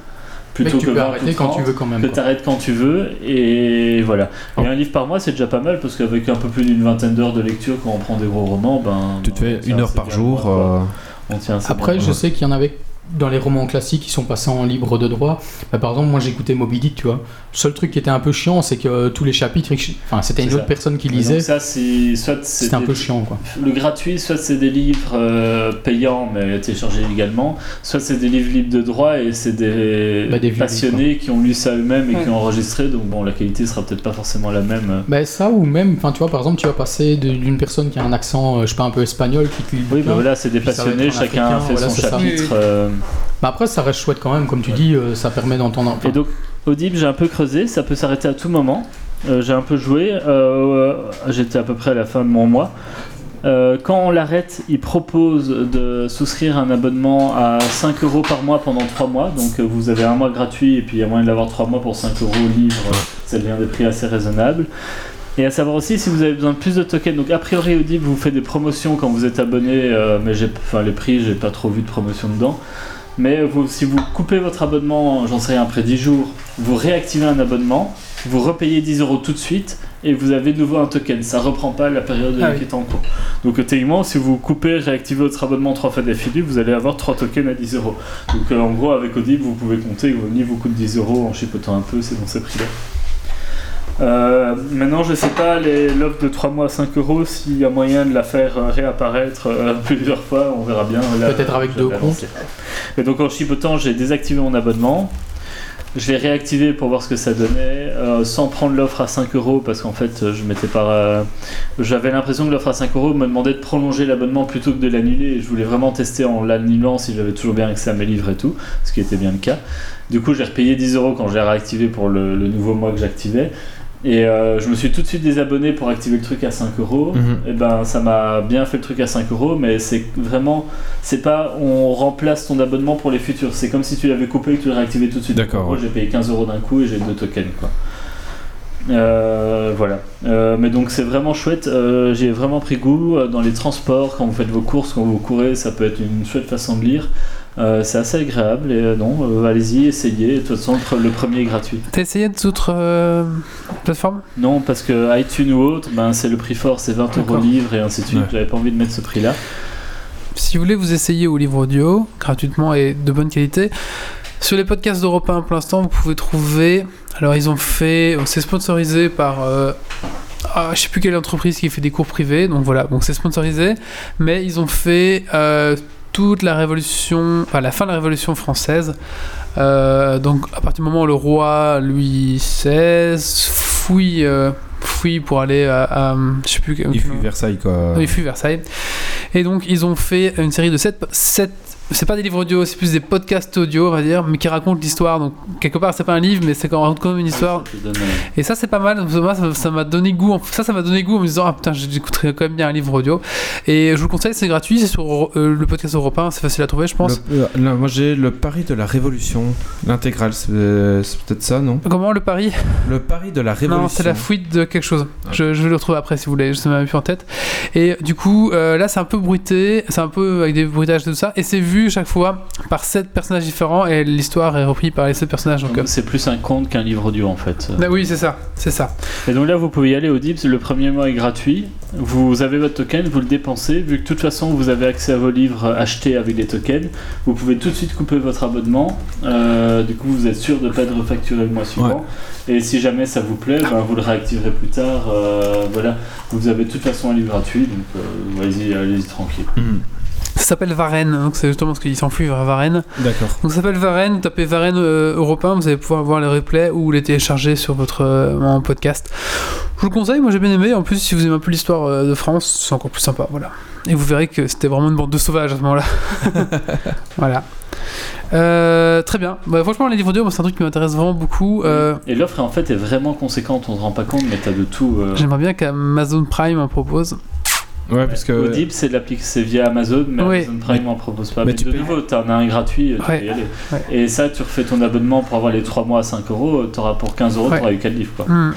Mais Plutôt tu que peux 20 ou arrêter quand 30, tu veux quand même. Que quoi. t'arrêtes quand tu veux. Et voilà. Et un livre par mois, c'est déjà pas mal parce qu'avec un peu plus d'une vingtaine d'heures de lecture, quand on prend des gros romans, ben. Tu te fais une heure par jour. mois, euh, On tient Après, je sais qu'il y en avait dans les romans classiques qui sont passés en libre de droit. Bah, par exemple, moi j'écoutais Moby Dick, tu vois. Le seul truc qui était un peu chiant, c'est que euh, tous les chapitres, enfin, c'était une autre personne qui donc lisait. ça, c'est soit c'est C'était un peu chiant, quoi. Le gratuit, soit c'est des livres euh, payants mais téléchargés illégalement, soit c'est des livres libres de droit et c'est des, Bah, des passionnés qui ont lu ça eux-mêmes et Ouais. qui ont enregistré. Donc bon, la qualité sera peut-être pas forcément la même. Bah, ça, ou même, enfin, tu vois, par exemple, tu vas passer d'une personne qui a un accent, euh, je sais pas, un peu espagnol, qui te lit Oui, bah voilà, c'est des passionnés, chacun africain, fait voilà, son chapitre. Bah, après, ça reste chouette quand même, comme tu dis, euh, ça permet d'entendre. enfin, Et donc, Audible, j'ai un peu creusé, ça peut s'arrêter à tout moment. Euh, j'ai un peu joué, euh, j'étais à peu près à la fin de mon mois. Euh, quand on l'arrête, il propose de souscrire un abonnement à 5 euros par mois pendant 3 mois. Donc euh, vous avez un mois gratuit et puis il y a moyen de l'avoir 3 mois pour 5 euros livre. euh, Ça devient des prix assez raisonnables. Et à savoir aussi si vous avez besoin de plus de tokens. Donc a priori Audible vous fait des promotions quand vous êtes abonné, euh, mais j'ai, enfin les prix j'ai pas trop vu de promotion dedans. Mais vous, si vous coupez votre abonnement, j'en sais rien, après 10 jours, vous réactivez un abonnement, vous repayez 10 euros tout de suite et vous avez de nouveau un token. Ça reprend pas la période Ah qui oui. est en cours. Donc techniquement, si vous coupez, réactivez votre abonnement 3 fois d'affilée, vous allez avoir 3 tokens à 10 euros. Donc euh, en gros, avec Audible, vous pouvez compter que vous coûte 10 euros en chipotant un peu, c'est dans ces prix-là. Euh, maintenant, je sais pas, l'offre de 3 mois à 5 euros, s'il y a moyen de la faire euh, réapparaître euh, plusieurs fois, on verra bien. Peut-être avec deux avancé. Et donc en chipotant, j'ai désactivé mon abonnement. Je l'ai réactivé pour voir ce que ça donnait, sans prendre l'offre à 5 euros, parce qu'en fait, je m'étais pas. J'avais l'impression que l'offre à 5 euros me demandait de prolonger l'abonnement plutôt que de l'annuler, je voulais vraiment tester en l'annulant si j'avais toujours bien accès à mes livres et tout, ce qui était bien le cas. Du coup, j'ai repayé 10 euros quand je l'ai réactivé pour le, le nouveau mois que j'activais. Et euh, je me suis tout de suite désabonné pour activer le truc à 5 euros. Mhm. Et ben ça m'a bien fait le truc à 5 euros, mais c'est vraiment, c'est pas on remplace ton abonnement pour les futurs. C'est comme si tu l'avais coupé et que tu le réactivais tout de suite. D'accord, ouais. j'ai payé 15 euros d'un coup et j'ai deux tokens quoi. Euh, voilà. Euh, mais donc c'est vraiment chouette. Euh, J'ai vraiment pris goût dans les transports, quand vous faites vos courses, quand vous courez, ça peut être une chouette façon de lire. Euh, c'est assez agréable et euh, non, euh, allez-y, essayez. De toute façon, le- premier est gratuit. T'as essayé d'autres plateformes? Non, parce que iTunes ou autre, ben, c'est le prix fort, c'est 20 euros livre et ainsi de suite. Ouais. J'avais pas envie de mettre ce prix-là. Si vous voulez vous essayer au livre audio, gratuitement et de bonne qualité, sur les podcasts d'Europe 1 pour l'instant, vous pouvez trouver. Alors, ils ont fait. C'est sponsorisé par. euh, ah, je sais plus quelle entreprise qui fait des cours privés, donc voilà, donc c'est sponsorisé, mais ils ont fait euh, toute la révolution, enfin la fin de la révolution française. Euh, donc à partir du moment où le roi Louis XVI fouille, euh, fouille pour aller à, à- je sais plus Il fut Versailles quoi. il fut Versailles. Et donc, ils ont fait une série de 7. C'est pas des livres audio, c'est plus des podcasts audio, on va dire, mais qui racontent l'histoire. Donc, quelque part, c'est pas un livre, mais c'est quand même quand même une histoire. Ça te donne, euh, Et ça, c'est pas mal. Moi, ça- ça m'a donné goût. en- Ça, ça m'a donné goût en me disant, ah putain, j'écouterais quand même bien un livre audio. Et je vous le conseille, c'est gratuit, c'est sur euh, le podcast européen, c'est facile à trouver, je pense. Le- euh, moi j'ai le pari de la Révolution, l'intégrale, c'est c'est peut-être ça, non? Comment le pari Le pari de la Révolution. Non, c'est la fuite de quelque chose. Ah. Je, je vais le retrouver après si vous voulez, je ne m'avais plus en tête. Et du coup, euh, là, c'est un peu bruité, c'est un peu avec des bruitages et tout ça, et c'est vu chaque fois par sept personnages différents, et l'histoire est reprise par les sept personnages. Donc, C'est plus un conte qu'un livre audio en fait. bah oui, c'est ça, c'est ça. Et donc là, vous pouvez y aller au Dips. Le premier mois est gratuit. Vous avez votre token, vous le dépensez. Vu que de toute façon, vous avez accès à vos livres achetés avec les tokens, vous pouvez tout de suite couper votre abonnement. Euh, du coup, vous êtes sûr de ne pas être refacturé le mois suivant. Et si jamais ça vous plaît, ben, vous le réactiverez plus tard. Euh, voilà, vous avez de toute façon un livre gratuit. Donc, euh, allez-y, allez-y tranquille. Mhm. Ça s'appelle Varenne, donc c'est justement ce qu'il s'enfuit vers Varenne. D'accord. Donc ça s'appelle Varenne, tapez Varenne euh, européen, vous allez pouvoir voir le replay ou les télécharger sur votre euh, podcast. Je vous le conseille, moi j'ai bien aimé. En plus, si vous aimez un peu l'histoire euh, de France, c'est encore plus sympa. Voilà. Et vous verrez que c'était vraiment une bande de sauvages à ce moment-là. voilà. Euh, très bien. Bah, franchement, les livres audio, c'est un truc qui m'intéresse vraiment beaucoup. Euh, Et l'offre en fait est vraiment conséquente. On se rend pas compte, mais t'as de tout. euh, J'aimerais bien qu'Amazon Prime en propose. Ouais, parce que. Audible, c'est via Amazon, mais Oui. Amazon Prime m'en propose pas. mais Mais, tu de payes. nouveau, t'en as un gratuit, tu Ouais. peux y aller. Ouais. Et ça, tu refais ton abonnement pour avoir les 3 mois à 5 euros, t'auras pour 15 euros, Ouais. t'auras eu 4 livres. Quoi. Hmm.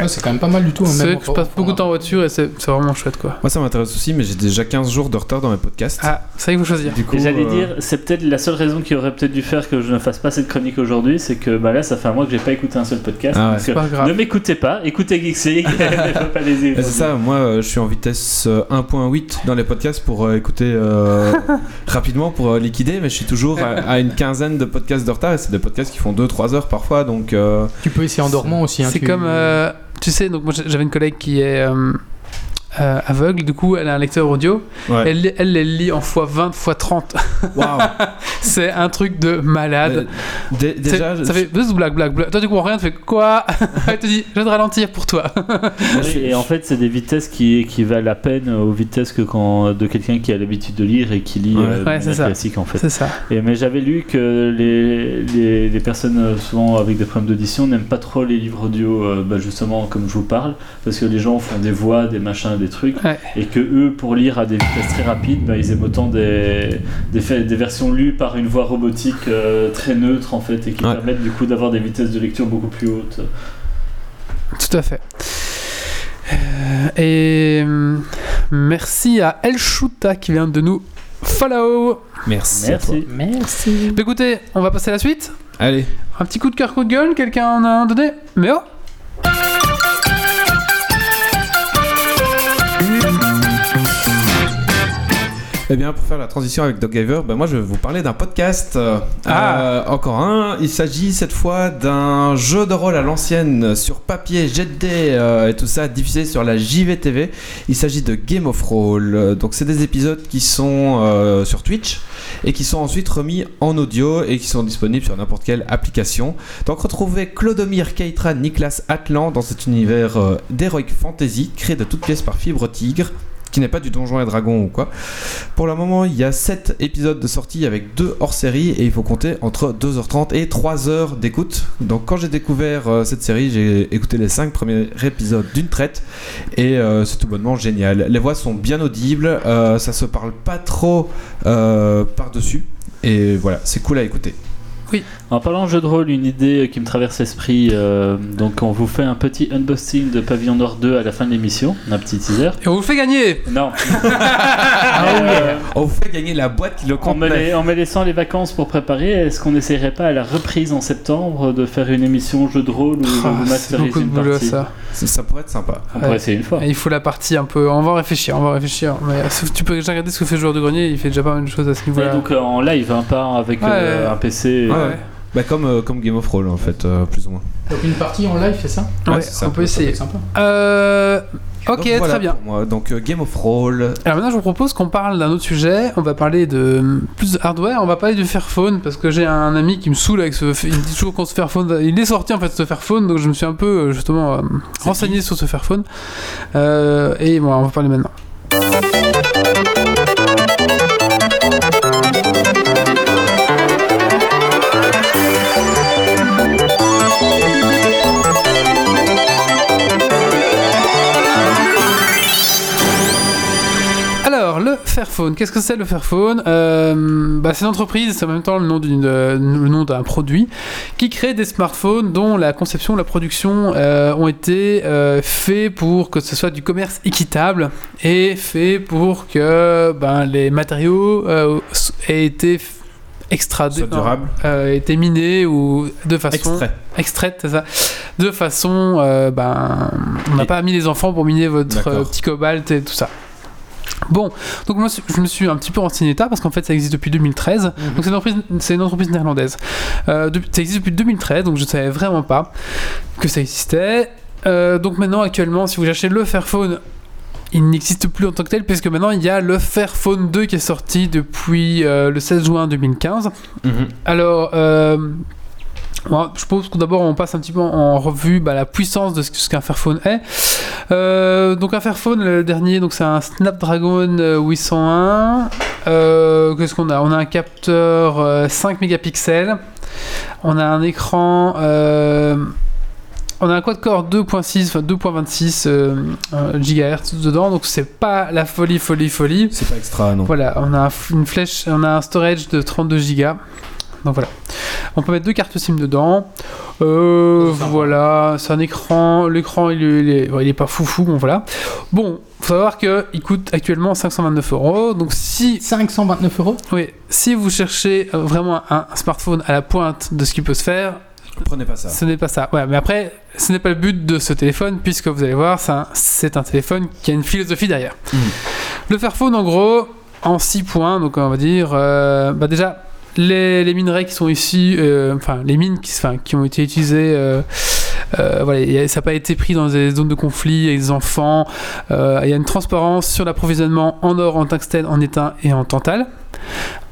Ouais, c'est quand même pas mal du tout. hein, C'est vrai que je passe beaucoup de temps en voiture et c'est vraiment chouette quoi. Moi, ça m'intéresse aussi, mais j'ai déjà 15 jours de retard dans mes podcasts. Ah, vrai qu'il faut choisir. Du coup, Et j'allais euh, dire, c'est peut-être la seule raison qui aurait peut-être dû faire que je ne fasse pas cette chronique aujourd'hui, c'est que bah là, ça fait un mois que j'ai pas écouté un seul podcast. Ah ouais. donc, C'est euh, pas grave. ne m'écoutez pas, écoutez Geeks League, pas les C'est ça, moi euh, je suis en vitesse euh, 1.8 dans les podcasts pour euh, écouter euh, rapidement, pour euh, liquider, mais je suis toujours à, à une quinzaine de podcasts de retard et c'est des podcasts qui font 2-3 heures parfois donc. euh, Tu peux essayer en dormant aussi. hein, C'est tu- comme, euh, tu sais, donc moi j'avais une collègue qui est euh, aveugle, du coup elle a un lecteur audio, ouais. elle, elle, elle lit en x20, x30. Waouh! c'est un truc de malade. Euh, ça fait blague, blague, blague. Toi tu comprends rien, tu fais quoi? Elle te dit, je viens de ralentir pour toi. Oui, et en fait, c'est des vitesses qui équivalent à peine aux vitesses que quand de quelqu'un qui a l'habitude de lire et qui lit Ouais. euh, Ouais, classique en fait. c'est ça. Et, mais j'avais lu que les, les, les personnes euh, souvent avec des problèmes d'audition n'aiment pas trop les livres audio, euh, bah, justement comme je vous parle, parce que les gens font des voix, des machins, des trucs, Ouais. et que eux, pour lire à des vitesses très rapides, bah, ils aiment autant des, des, des versions lues par une voix robotique euh, très neutre en fait, et qui Ouais. permettent du coup d'avoir des vitesses de lecture beaucoup plus hautes. Tout à fait. Euh, et hum, merci à El Shuta qui vient de nous follow. Merci. Merci. Merci. Bah, écoutez, on va passer à la suite. Allez. Un petit coup de cœur, coup de gueule, quelqu'un en a un donné? Mais oh Eh bien, pour faire la transition avec Doggiver, ben moi je vais vous parler d'un podcast. Euh, Ah. euh, encore un. Il s'agit cette fois d'un jeu de rôle à l'ancienne sur papier, jet euh, et tout ça, diffusé sur la JVTV. Il s'agit de Game of Roll. Donc, c'est des épisodes qui sont euh, sur Twitch et qui sont ensuite remis en audio et qui sont disponibles sur n'importe quelle application. Donc, retrouvez Clodomir Keitra, Niklas Atlan dans cet univers d'Heroic Fantasy créé de toutes pièces par Fibre Tigre qui n'est pas du Donjon et Dragon ou quoi. Pour le moment, il y a 7 épisodes de sortie avec 2 hors série et il faut compter entre 2h30 et 3h d'écoute. Donc quand j'ai découvert euh, cette série, j'ai écouté les 5 premiers épisodes d'une traite et euh, c'est tout bonnement génial. Les voix sont bien audibles, euh, ça se parle pas trop par-dessus et voilà, c'est cool à écouter. En parlant de jeu de rôle, une idée qui me traverse l'esprit, euh, donc on vous fait un petit unboxing de Pavillon Nord 2 à la fin de l'émission, un petit teaser. Et on vous le fait gagner Non. Ah Euh, On vous fait gagner la boîte qui le contenait. en me laissant les vacances pour préparer, est-ce qu'on n'essayerait pas à la reprise en septembre de faire une émission jeu de rôle où Ah, vous masterise une boulot partie ça. Ça, ça pourrait être sympa. On pourrait Ouais. essayer une fois. Il faut la partie un peu. On va réfléchir, on va réfléchir. Mais sauf- tu peux déjà regarder ce que fait le joueur de grenier, il fait déjà pas mal de choses à ce niveau-là. donc euh, en live, hein, pas avec euh, Ouais. un PC. Ouais. Bah, comme, euh, comme Game of Roll en fait, euh, plus ou moins. Donc une partie en live, c'est ça Ouais, Ouais, c'est ça. on peut essayer. sympa. Euh. Ok, Donc, voilà très bien. pour moi. Donc euh, Game of Roll, Alors maintenant, je vous propose qu'on parle d'un autre sujet. On va parler de plus de hardware. On va parler du Fairphone parce que j'ai un ami qui me saoule avec ce. Il me dit toujours qu'on se Fairphone. Il est sorti en fait ce Fairphone, donc je me suis un peu euh, justement euh, renseigné sur ce Fairphone. Euh, et bon, on va parler maintenant. Fairphone, qu'est-ce que c'est le Fairphone? Euh, bah, C'est une entreprise, c'est en même temps le nom d'une- euh, le nom d'un produit, qui crée des smartphones dont la conception, la production euh, ont été euh, faits pour que ce soit du commerce équitable et fait pour que ben, les matériaux aient été extradés, soit durable, euh, été minés ou de façon extrait. extraite, c'est ça, de façon, euh, ben, on n'a pas mis les enfants pour miner votre euh, petit cobalt et tout ça. Bon, donc moi je me suis un petit peu renseigné tard parce qu'en fait ça existe depuis 2013. Donc c'est une entreprise, c'est une entreprise néerlandaise. Euh, ça existe depuis 2013, donc je ne savais vraiment pas que ça existait. Euh, donc maintenant actuellement, si vous achetez le Fairphone, il n'existe plus en tant que tel puisque maintenant il y a le Fairphone 2 qui est sorti depuis euh, le 16 juin 2015. Mhm. Alors, euh, je pense que d'abord on passe un petit peu en revue bah, la puissance de ce qu'un Fairphone est. Euh, donc un Fairphone, le dernier, donc c'est un Snapdragon euh, 801. Euh, Qu'est-ce qu'on a? On a un capteur euh, 5 mégapixels. On a un écran euh, on a un quad-core 2.6, enfin 2.26 euh, euh, GHz dedans, donc c'est pas la folie, folie, folie. C'est pas extra, non. Voilà, on a une flèche, on a un storage de 32 Go. Donc voilà. On peut mettre deux cartes SIM dedans. Euh, voilà, c'est un écran. L'écran, il, est- il est, bon, il est pas foufou. Bon, voilà. Bon, faut savoir que il coûte actuellement 529 euros. Donc si, 529 euros? Oui, si vous cherchez vraiment un, smartphone à la pointe de ce qui peut se faire, Prenez pas ça. ce n'est pas ça. Ouais, mais après, ce n'est pas le but de ce téléphone, puisque vous allez voir, c'est un, téléphone qui a une philosophie derrière. Mhm. Le Fairphone, en gros, en 6 points, donc on va dire, euh, bah déjà, les, les minerais qui sont ici, euh, enfin, les mines qui, enfin, qui ont été utilisées, euh, euh, voilà, ça n'a pas été pris dans des zones de conflit avec des enfants. Il y a une transparence sur l'approvisionnement en or, en tungstène, en étain et en tantal.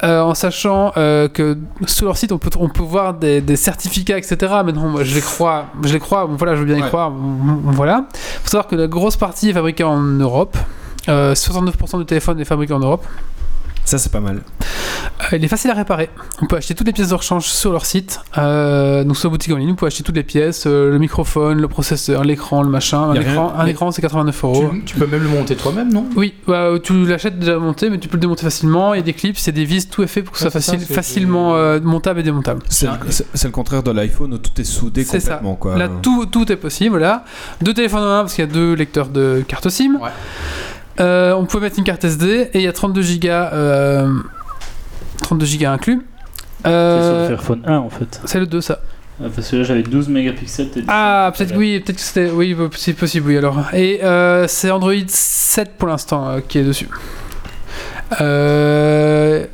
En sachant que sur leur site on peut, on peut voir des, des certificats etc mais non moi, je les crois je les crois bon, voilà je veux bien y croire bon, voilà faut savoir que la grosse partie est fabriquée en Europe Euh, 69% du téléphone est fabriqué en Europe Ça, c'est pas mal. Euh, il est facile à réparer. On peut acheter toutes les pièces de rechange sur leur site. Euh, donc sur la boutique en ligne, vous pouvez acheter toutes les pièces, euh, le microphone, le processeur, l'écran, le machin. Un écran, un écran c'est 89 euros. tu, tu peux même le monter toi-même, non? Oui, bah, tu l'achètes déjà monté, mais tu peux le démonter facilement. Il y a des clips, a des vis, tout est fait pour que ce Ouais, soit c'est ça, facile, c'est- facilement euh, montable et démontable. C'est c'est- c'est le contraire de l'iPhone où tout est soudé C'est ça. complètement, quoi. Là, tout, tout est possible, voilà. Deux téléphones en un, parce qu'il y a deux lecteurs de carte SIM. Ouais. Euh, on peut mettre une carte SD, et il y a 32 Go, euh, 32 Go inclus. C'est sur le Euh, Fairphone 1 en fait. c'est le 2, ça. Ah, Parce que là j'avais 12 mégapixels. Ah, peut-être oui, peut-être que c'était. Oui, c'est possible, oui, alors. Et euh, c'est Android 7 pour l'instant euh, qui est dessus. Euh,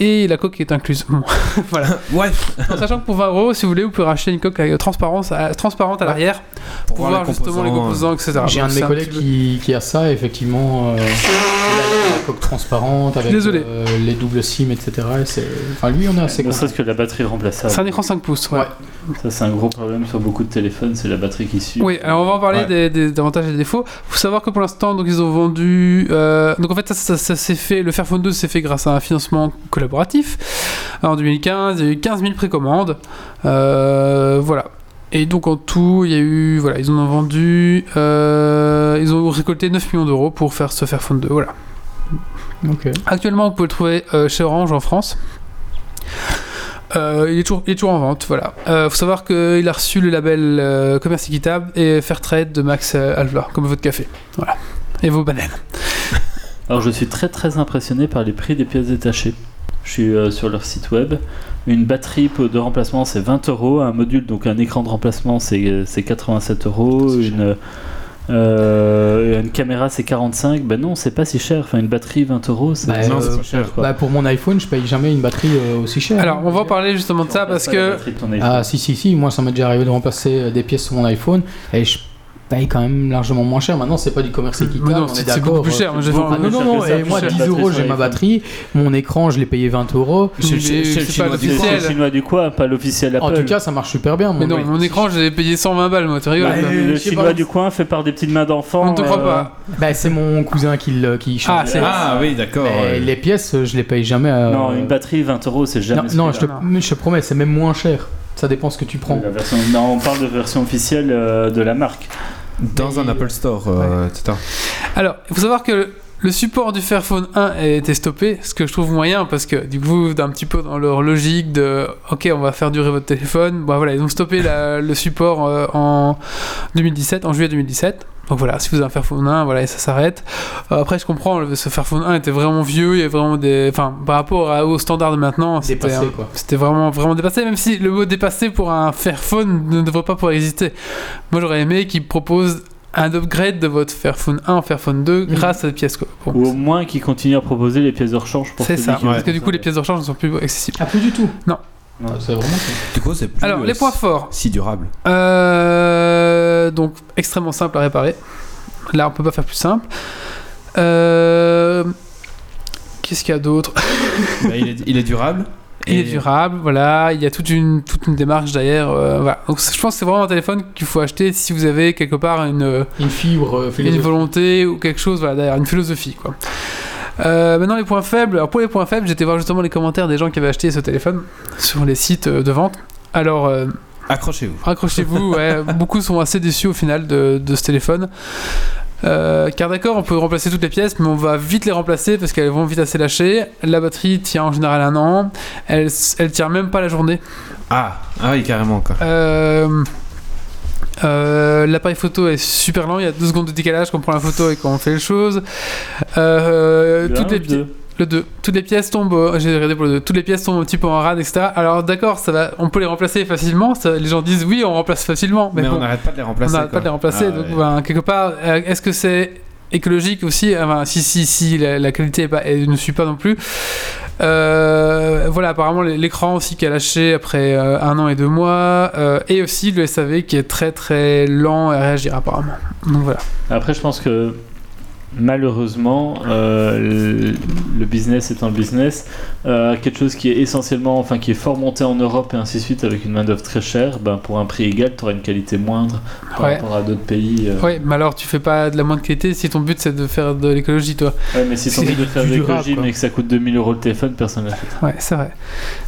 et la coque est incluse. Bon, voilà. Ouais, En sachant que pour 20 euros, si vous voulez, vous pouvez racheter une coque avec transparence à- transparente à l'arrière pour, pour voir justement les composants, etc. J'ai un de mes collègues qui, qui a ça, effectivement. euh, il a la coque transparente avec Désolé. euh, les doubles SIM, etc. et Enfin, lui, on est assez Ne content. serait-ce que la batterie remplaçable. C'est un écran 5 pouces, ouais. Ouais. Ça, c'est un gros problème sur beaucoup de téléphones, c'est la batterie qui suit. Oui, alors on va en parler Ouais. des, des avantages et des défauts. faut savoir que pour l'instant, donc ils ont vendu. euh, donc en fait, ça, ça, ça s'est fait. Le Fairphone 2 s'est fait grâce à un financement collaboratif. En 2015, il y a eu 15 000 précommandes. Euh, voilà. Et donc en tout, il y a eu. Voilà, ils en ont vendu. euh, ils ont récolté 9 millions d'euros pour faire ce Fairphone 2. Voilà. Ok. Actuellement, vous pouvez le trouver euh, chez Orange en France. Euh, il, est toujours, il est toujours en vente, voilà. Euh, faut savoir qu'il a reçu le label euh, commerce équitable et Fairtrade de Max euh, Alva, comme votre café. Voilà. Et vos bananes. Alors je suis très très impressionné par les prix des pièces détachées. Je suis sur leur site web. Une batterie de remplacement c'est 20 euros. Un module, donc un écran de remplacement c'est c'est 87 euros. Une, euh, une caméra c'est 45. Ben non, c'est pas si cher. Enfin, une batterie 20 euros, c'est Bah, non, euh, pas cher. quoi. Bah, pour mon iPhone, je paye jamais une batterie euh, aussi chère. Alors, on va en parler justement de ça parce que. Ah, si, si, si. Moi, ça m'est déjà arrivé de remplacer euh, des pièces sur mon iPhone et je paye quand même largement moins cher. Maintenant, c'est pas du commerce équitable. Non, on est c'est c'est beaucoup plus cher. Moi, Ah non, non, non, et moi cher 10 que la euros j'ai ma batterie, mon écran je l'ai payé 20 euros. C'est le chinois du quoi, pas l'officiel Apple. En tout cas ça marche super bien. Mais non, oui. mon écran, j'ai payé 120 balles, moi, tu rigoles Bah, le chinois pas. du coin fait par des petites mains d'enfants. On ne te croit euh, pas. Bah, c'est mon cousin qui, le- qui change. Ah, c'est- Ah oui, d'accord. Les pièces je les paye jamais. euh, Non, une batterie 20 euros, c'est jamais. Non, je te promets, c'est même moins cher. Ça dépend ce que tu prends. La version- Non, on parle de version officielle euh, de la marque. Dans un Apple Store, euh, etc. Alors, il faut savoir que le support du Fairphone 1 a été stoppé, ce que je trouve moyen parce que du coup, d'un petit peu dans leur logique de OK, on va faire durer votre téléphone. Bon, voilà, ils ont stoppé la- le support euh, en 2017, en juillet 2017. Donc voilà, si vous avez un Fairphone 1, voilà, et ça s'arrête. Euh, après, je comprends, le- ce Fairphone 1 était vraiment vieux, il y avait vraiment des. Enfin, par rapport à- aux standards de maintenant. C'était vraiment, vraiment dépassé, même si le mot dépassé pour un Fairphone ne devrait pas pouvoir exister. Moi, j'aurais aimé qu'ils proposent un upgrade de votre Fairphone 1 en Fairphone 2 Mhm. grâce à des pièces. Quoi. Bon, Ou au moins qui continue à proposer les pièces de rechange pour c'est ça, parce que du coup, ça. les pièces de rechange ne sont plus accessibles. Ah, plus du tout Non. C'est vraiment ça. Du coup, c'est plus Alors, euh, les points forts. si durable. Euh, donc, extrêmement simple à réparer. Là, on peut pas faire plus simple. Euh, Qu'est-ce qu'il y a d'autre? Bah, il, est, il est durable. Il Et- est durable, voilà. Il y a toute une, toute une démarche derrière. euh, voilà. Donc, je pense que c'est vraiment un téléphone qu'il faut acheter si vous avez quelque part une, Une fibre euh, une volonté ou quelque chose voilà, derrière, une philosophie. Quoi. Euh, maintenant, les points faibles. Alors, pour les points faibles, j'étais voir justement les commentaires des gens qui avaient acheté ce téléphone sur les sites euh, de vente. Alors, euh, Accrochez-vous. Accrochez-vous, ouais. Beaucoup sont assez déçus au final de, de ce téléphone. Euh, car d'accord, on peut remplacer toutes les pièces, mais on va vite les remplacer parce qu'elles vont vite assez lâcher. La batterie tient en général un an. Elle, elle tient même pas la journée. Ah, ah oui, carrément quoi. Euh, euh, L'appareil photo est super lent, il y a deux secondes de décalage quand on prend la photo et quand on fait les choses. Euh, toutes les ou le pi- deux le 2. Toutes les pièces tombent, j'ai regardé pour le 2, toutes les pièces tombent un petit peu en rade, etc. Alors d'accord, ça va, on peut les remplacer facilement. ça- les gens disent oui, on remplace facilement, mais, Mais, bon, on n'arrête pas de les on remplacer. n'arrête pas de les remplacer. Ah, donc ouais. ben, quelque part, euh, est-ce que c'est écologique aussi? Enfin, si si si la, la qualité est pas, elle ne suit pas non plus. Euh, voilà, apparemment l'écran aussi qui a lâché après euh, un an et deux mois, euh, et aussi le SAV qui est très très lent à réagir apparemment. Donc voilà. Après, je pense que malheureusement, euh, le, business étant le business, euh, quelque chose qui est essentiellement, enfin qui est fort monté en Europe et ainsi de suite avec une main d'œuvre très chère, ben, pour un prix égal, tu auras une qualité moindre par Ouais. rapport à d'autres pays. euh. Ouais, mais alors tu fais pas de la moindre qualité si ton but c'est de faire de l'écologie, toi. Ouais, mais si ton C'est but de faire de l'écologie mais que ça coûte 2000 euros le téléphone, personne l'achète. Ouais, c'est vrai.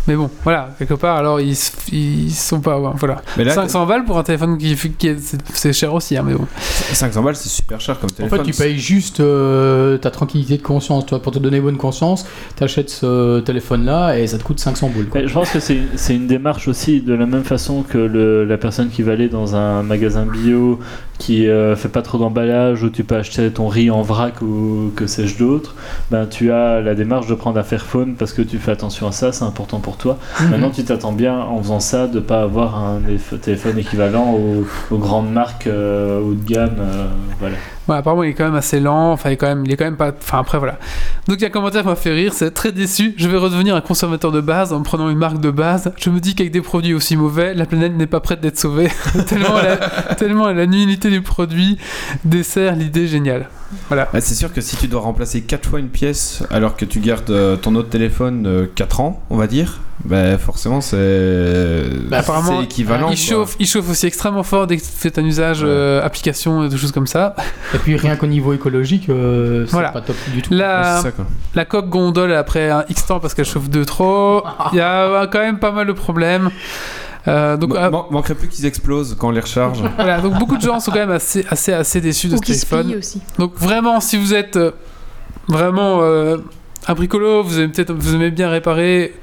Mais bon, voilà, quelque part, alors ils, ils sont pas. ouais, Voilà. Mais là, 500 balles pour un téléphone qui, qui est, c'est- cher aussi, hein, mais bon. 500 balles, c'est super cher comme En téléphone. fait, tu payes juste euh, ta tranquillité de conscience. Toi, pour te donner bonne conscience, t'achètes ce téléphone-là et ça te coûte 500 boules. quoi. Je pense que c'est c'est une démarche aussi de la même façon que la personne qui va aller dans un magasin bio qui euh, fait pas trop d'emballage où tu peux acheter ton riz en vrac ou que sais-je d'autre, ben tu as la démarche de prendre un Fairphone parce que tu fais attention à ça, c'est important pour toi. Mhm. Maintenant tu t'attends bien en faisant ça de pas avoir un téléphone équivalent aux, aux grandes marques euh, haut de gamme, euh, voilà. Ouais, apparemment, il est quand même assez lent. Enfin, il est quand même, il est quand même pas. Enfin, après, voilà. Donc, il y a un commentaire qui m'a fait rire. C'est très déçu. Je vais redevenir un consommateur de base en prenant une marque de base. Je me dis qu'avec des produits aussi mauvais, la planète n'est pas prête d'être sauvée. tellement, la, tellement la nullité du produit dessert l'idée géniale. Voilà. C'est sûr que si tu dois remplacer 4 fois une pièce alors que tu gardes euh, ton autre téléphone 4 ans, on va dire, bah forcément c'est Bah, apparemment, équivalent. il chauffe, il chauffe aussi extrêmement fort dès que tu fais un usage Ouais. euh, application et des choses comme ça. Et puis rien qu'au niveau écologique, euh, c'est Voilà. pas top du tout. La, ça, la coque gondole après un X temps parce qu'elle chauffe de trop. Il y a euh, quand même pas mal de problèmes. Euh, donc, Man- euh, man- manquerait plus qu'ils explosent quand on les recharge. voilà, donc beaucoup de gens sont quand même assez, assez, assez déçus de Ou ce qui se téléphone. aussi. Donc vraiment, si vous êtes euh, vraiment euh, un bricolo, vous aimez peut-être, vous aimez bien réparer,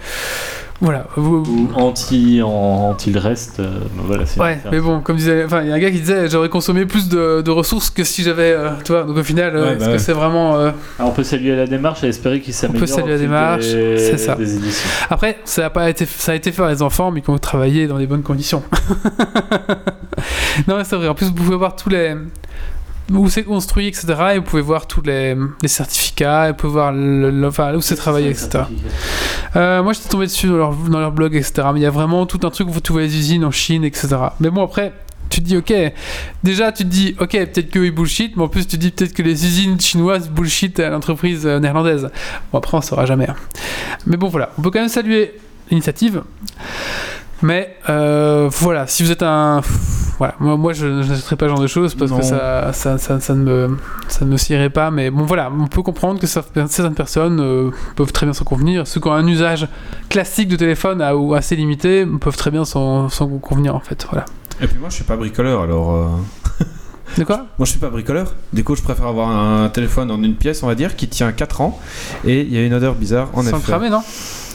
voilà. Vous, Ou anti, en- anti le reste, euh, voilà. c'est une Ouais, mais bon, comme disait, enfin, il y a un gars qui disait, j'aurais consommé plus de, de ressources que si j'avais, euh, tu vois. Donc au final, euh, Ouais, est-ce bah ouais. c'est vraiment Ah, on peut saluer la démarche et espérer qu'il s'améliore. saluer au la fil démarche, des- c'est ça. des. Après, ça a pas été, ça a été fait par les enfants, mais qui ont travaillé dans les bonnes conditions. non, mais c'est vrai. En plus, vous pouvez voir tous les où c'est construit, etc. Et vous pouvez voir tous les, les certificats, et vous pouvez voir le- le- enfin, où c'est travaillé, etc. Euh, moi, j'étais tombé dessus dans leur, dans leur blog, etc. Mais il y a vraiment tout un truc où vous trouvez les usines en Chine, etc. Mais bon, après, tu te dis, ok, déjà, tu te dis, ok, peut-être qu'ils bullshit, mais en plus, tu te dis peut-être que les usines chinoises bullshit à l'entreprise euh, néerlandaise. Bon, après, on saura jamais. hein. Mais bon, voilà, on peut quand même saluer l'initiative. Mais euh, voilà, si vous êtes un. Voilà, moi, moi je n'achèterai pas ce genre de choses parce Non. que ça, ça, ça, ça ne me, ça ne me scierait pas. Mais bon, voilà, on peut comprendre que certaines personnes euh, peuvent très bien s'en convenir. Ceux qui ont un usage classique de téléphone à- ou assez limité peuvent très bien s'en convenir en fait. Voilà. Et puis moi je suis pas bricoleur alors. euh, De quoi? Moi je suis pas bricoleur. Du coup je préfère avoir un téléphone en une pièce on va dire qui tient 4 ans et il y a une odeur bizarre en Sans effet. cramer, non?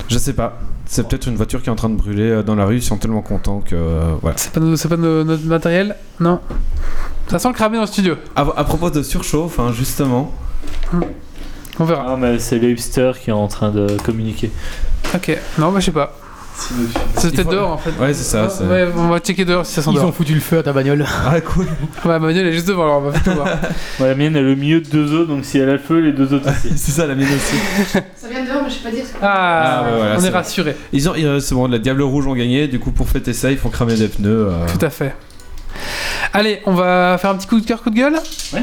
Je sais pas. C'est peut-être une voiture qui est en train de brûler euh, dans la rue, ils sont tellement contents que euh, voilà. C'est pas, no- c'est pas no- notre matériel? Non. Ça sent le cramer dans le studio. À, à propos de surchauffe, hein, justement, On verra. Ah, mais c'est les hipsters qui est en train de communiquer. Ok. Non, bah je sais pas. C'est peut-être dehors en fait. ouais c'est ça. c'est- Ouais, on va checker dehors si ça sent Ils dehors. ont foutu le feu à ta bagnole. Ah cool. Ouais, ma bagnole est juste devant, alors on va tout voir. Ouais, la mienne elle est au milieu de deux autres, donc si elle a le feu, les deux autres aussi. c'est ça la mienne aussi. Ça vient de dehors, mais je sais pas dire ce que Ah, Ah, ouais, voilà, on est c'est- rassuré. Ils ont, ils- c'est bon, les Diables Rouges ont gagné. Du coup pour fêter ça ils font cramer des pneus. euh. Tout à fait. Allez, on va faire un petit coup de cœur, coup de gueule? Ouais.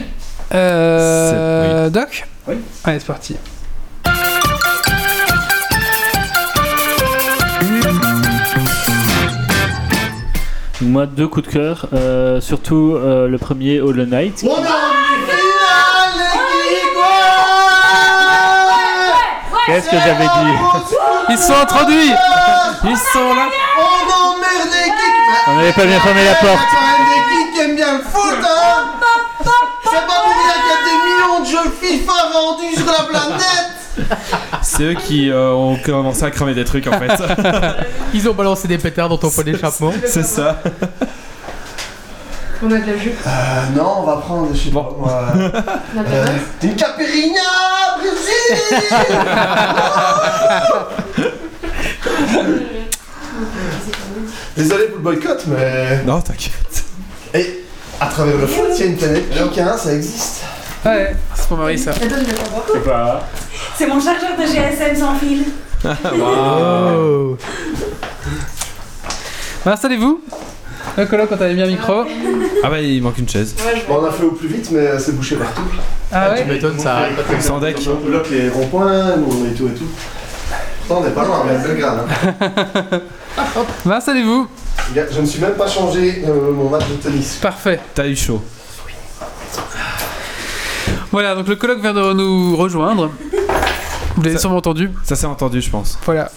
Euh, Doc? Oui. Allez, c'est parti. Moi, deux coups de cœur, euh, surtout euh, le premier, Hollow Knight. On en finale, Qu'est-ce que j'avais dit Ils sont introduits. Ils sont là. On emmerde les geeks, On n'avait pas bien fermé la porte. des geeks qui aiment bien le foot, hein. C'est pas pour rien qu'il y a des millions de jeux FIFA vendus sur la planète C'est eux qui euh, ont commencé à cramer des trucs en fait. Ils ont balancé des pétards dans ton pot d'échappement. C'est ça. On a de la jus. Euh, non, on va prendre, je sais pas moi... On a de la euh, Capirina, Brésil Désolé pour le boycott, mais... Non, t'inquiète. Et à travers le foot, il y a une planète geek, hein, ça existe. Ouais, c'est pour Marie ça. Tu pas boire C'est pas. C'est mon chargeur de GSM sans fil. Oh. Bah, Installez-vous. Le coloc, quand t'avais mis un micro. Ah bah il manque une chaise. Bon, on a fait au plus vite, mais c'est bouché partout. Ah Tu ouais m'étonnes, ça arrive. Sans deck. On bloque les ronds-points, nous, et tout et tout. Pourtant, on est pas loin, mais c'est grave. Hein. Bah, installez-vous. Je ne suis même pas changé euh, mon match de tennis. Parfait. T'as eu chaud. Voilà, donc le colloque vient de nous rejoindre. Vous l'avez sûrement entendu. Ça s'est entendu, je pense. Voilà.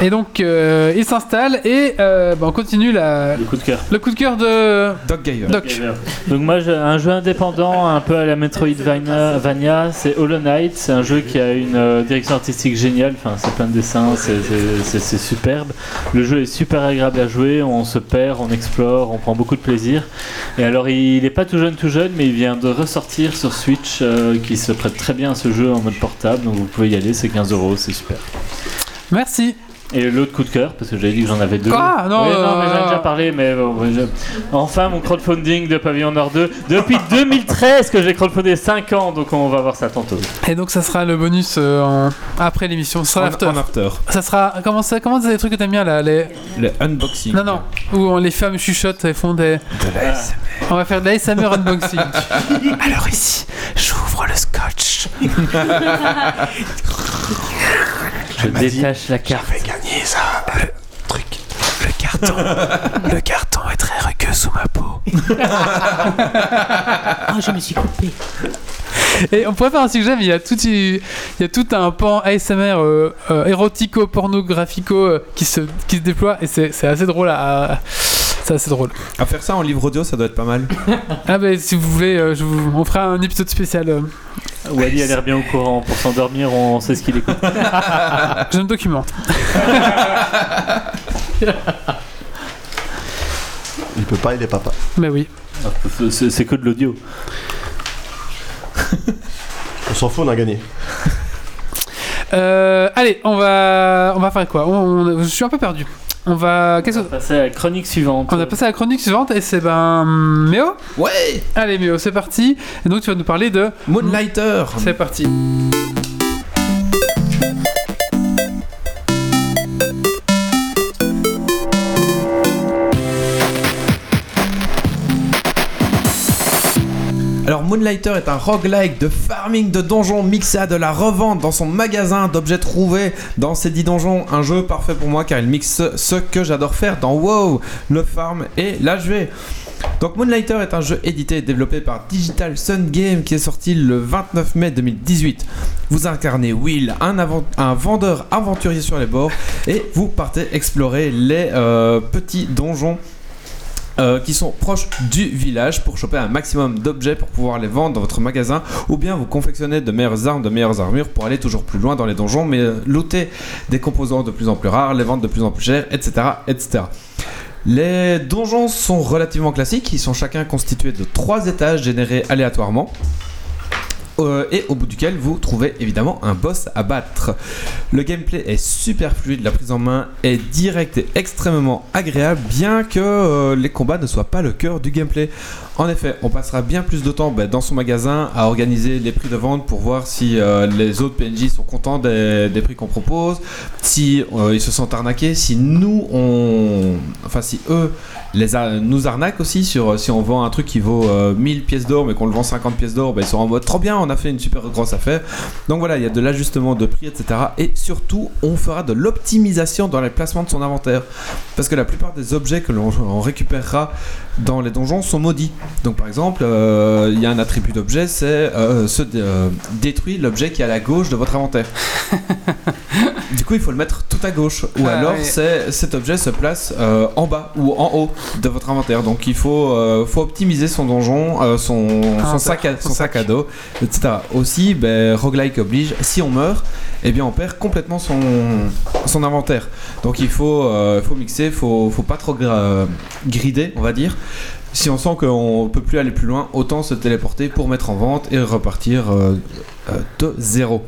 Et donc, euh, il s'installe et euh, bah, on continue la... Le coup de cœur. le coup de cœur de Doc Gayer. Doc. Donc moi, j'ai un jeu indépendant, un peu à la Metroidvania, c'est Hollow Knight. C'est un jeu qui a une euh, direction artistique géniale. Enfin, c'est plein de dessins, c'est- c'est c'est- c'est superbe. Le jeu est super agréable à jouer. On se perd, on explore, on prend beaucoup de plaisir. Et alors, il n'est pas tout jeune, tout jeune, mais il vient de ressortir sur Switch, euh, qui se prête très bien à ce jeu en mode portable. Donc vous pouvez y aller, c'est 15 euros, c'est super. Merci. Et l'autre coup de cœur, parce que j'avais dit que j'en avais deux. Ah, non, Oui, non, euh, mais j'en ai déjà parlé, mais bon, je- enfin mon crowdfunding de Pavillon Nord 2 depuis 2013 que j'ai crowdfundé 5 ans, donc on va voir ça tantôt. Et donc, ça sera le bonus euh, en- après l'émission. Ce sera En, l'after. en after. Ça sera. Comment ça Comment c'est les trucs que t'aimes bien là les... Le unboxing. Non, non. Où on- les femmes chuchotent et font des. De la ASMR. On va faire de l'ASMR unboxing. Alors ici, j'ouvre le scotch. Je détache la carte. J'ai gagné ça. Le truc. Le carton. le carton est très rugueux sous ma peau. Oh, je me suis coupé. Et on pourrait faire un sujet, mais il y a tout, il y a tout un pan ASMR euh, euh, érotico-pornographico euh, qui, se, qui se déploie et c'est c'est assez drôle à. C'est assez drôle. À faire ça en livre audio, ça doit être pas mal. Ah, bah si vous voulez, euh, je vous, on fera un épisode spécial. euh, Wally a l'air bien au courant. Pour s'endormir, on sait ce qu'il écoute. je me documente. Il peut pas, il est papa. Mais oui. C'est c'est que de l'audio. On s'en fout, on a gagné. Euh, allez, on va, on va faire quoi? On, on- Je suis un peu perdu. On va. Qu'est-ce que. passer à la chronique suivante. On a passé à la chronique suivante et c'est ben. Méo Ouais Allez, Méo, c'est parti. Et donc tu vas nous parler de. Moonlighter C'est parti. Moonlighter est un roguelike de farming de donjons mixé à de la revente dans son magasin d'objets trouvés dans ces 10 donjons. Un jeu parfait pour moi car il mixe ce, que j'adore faire dans WoW, le farm et l'HV. Donc Moonlighter est un jeu édité et développé par Digital Sun Game qui est sorti le 29 mai 2018. Vous incarnez Will, un vendeur aventurier sur les bords et vous partez explorer les euh, petits donjons euh, qui sont proches du village pour choper un maximum d'objets pour pouvoir les vendre dans votre magasin ou bien vous confectionnez de meilleures armes, de meilleures armures pour aller toujours plus loin dans les donjons mais euh, looter des composants de plus en plus rares, les vendre de plus en plus chers, etc. etc. Les donjons sont relativement classiques, ils sont chacun constitués de trois étages générés aléatoirement. Euh, et au bout duquel vous trouvez évidemment un boss à battre. Le gameplay est super fluide, la prise en main est directe et extrêmement agréable, bien que euh, les combats ne soient pas le cœur du gameplay. En effet, on passera bien plus de temps bah, dans son magasin à organiser les prix de vente pour voir si euh, les autres PNJ sont contents des, des prix qu'on propose, si ils se sentent arnaqués, si nous on, enfin si eux les nous arnaquent aussi sur si on vend un truc qui vaut euh, 1000 pièces d'or mais qu'on le vend 50 pièces d'or, bah, ils sont en mode trop bien, on a fait une super grosse affaire. Donc voilà, il y a de l'ajustement de prix, etc. Et surtout, on fera de l'optimisation dans les placements de son inventaire. Parce que la plupart des objets que l'on on récupérera dans les donjons sont maudits. Donc par exemple, euh, il y a un attribut d'objet, c'est euh, se dé- euh, détruit l'objet qui est à la gauche de votre inventaire. Du coup, il faut le mettre tout à gauche. Ou Ah, alors, cet objet se place en bas ou en haut de votre inventaire. Donc, il faut, faut optimiser son donjon, euh, son, sac à, son son sac à dos, etc. Aussi, ben, roguelike oblige, si on meurt, eh bien, on perd complètement son, inventaire. Donc, il faut, euh, mixer, faut, faut pas trop grider, on va dire. Si on sent qu'on peut plus aller plus loin, autant se téléporter pour mettre en vente et repartir euh, euh, de zéro.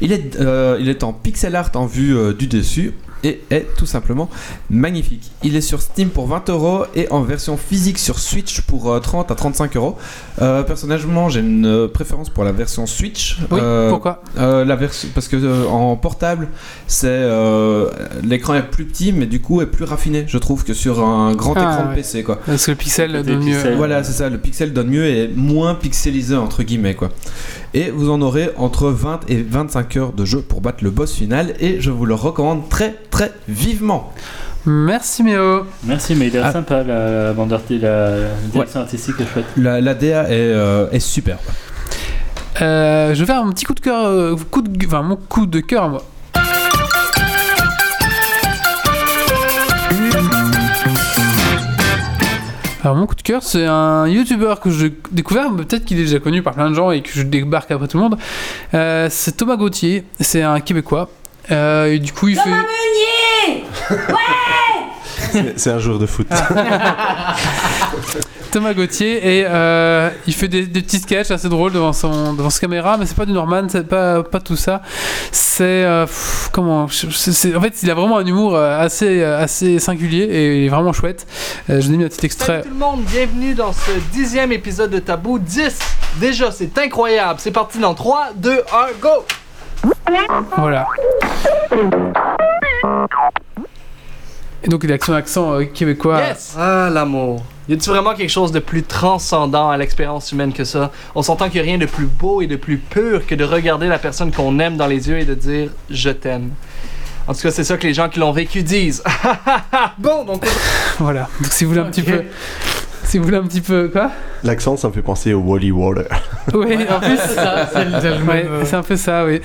Il est, il en pixel art en vue du dessus et est tout simplement magnifique. Il est sur Steam pour 20 euros et en version physique sur Switch pour euh, 30 à 35 euros. Euh, Personnellement, j'ai une euh, préférence pour la version Switch. Oui, Euh, pourquoi? euh, la version parce que euh, en portable, c'est euh, l'écran est plus petit, mais du coup est plus raffiné, je trouve, que sur un grand Ah, écran de. PC, quoi. Parce que le pixel donne mieux. Voilà, c'est ça, le pixel donne mieux et est moins pixelisé entre guillemets quoi. Et vous en aurez entre 20 et 25 heures de jeu pour battre le boss final et je vous le recommande très très vivement. Merci Méo. Merci, mais il est Ah. sympa la, la bande art- la, la direction artistique est chouette. La, la DA est, euh, est superbe. Euh, je vais faire un petit coup de cœur, euh, coup de, enfin mon coup de cœur Alors mon coup de cœur, c'est un YouTuber que j'ai découvert, mais peut-être qu'il est déjà connu par plein de gens et que je débarque après tout le monde. Euh, c'est Thomas Gauthier, c'est un Québécois. Euh, et du coup, il fait. Meunier C'est- C'est un joueur de foot. Thomas Gauthier et euh, il fait des, des petits sketchs assez drôles devant son devant sa caméra mais c'est pas du Norman c'est pas pas tout ça c'est euh, comment en fait il a vraiment un humour euh, assez assez singulier et il est vraiment chouette Euh, je vous ai mis un petit extrait Salut tout le monde, bienvenue dans ce dixième épisode de Tabou 10. Déjà, c'est incroyable. C'est parti dans 3, 2, 1, go! voilà et donc il a son accent euh, québécois Yes! Ah, l'amour. Y a-t-il vraiment quelque chose de plus transcendant à l'expérience humaine que ça? On s'entend qu'il n'y a rien de plus beau et de plus pur que de regarder la personne qu'on aime dans les yeux et de dire je t'aime. En tout cas, c'est ça que les gens qui l'ont vécu disent. bon, donc voilà donc si vous voulez un petit peu si vous voulez un petit peu quoi? L'accent, ça me fait penser au Wally Water. oui en plus C'est Ouais, euh, un peu ça, oui.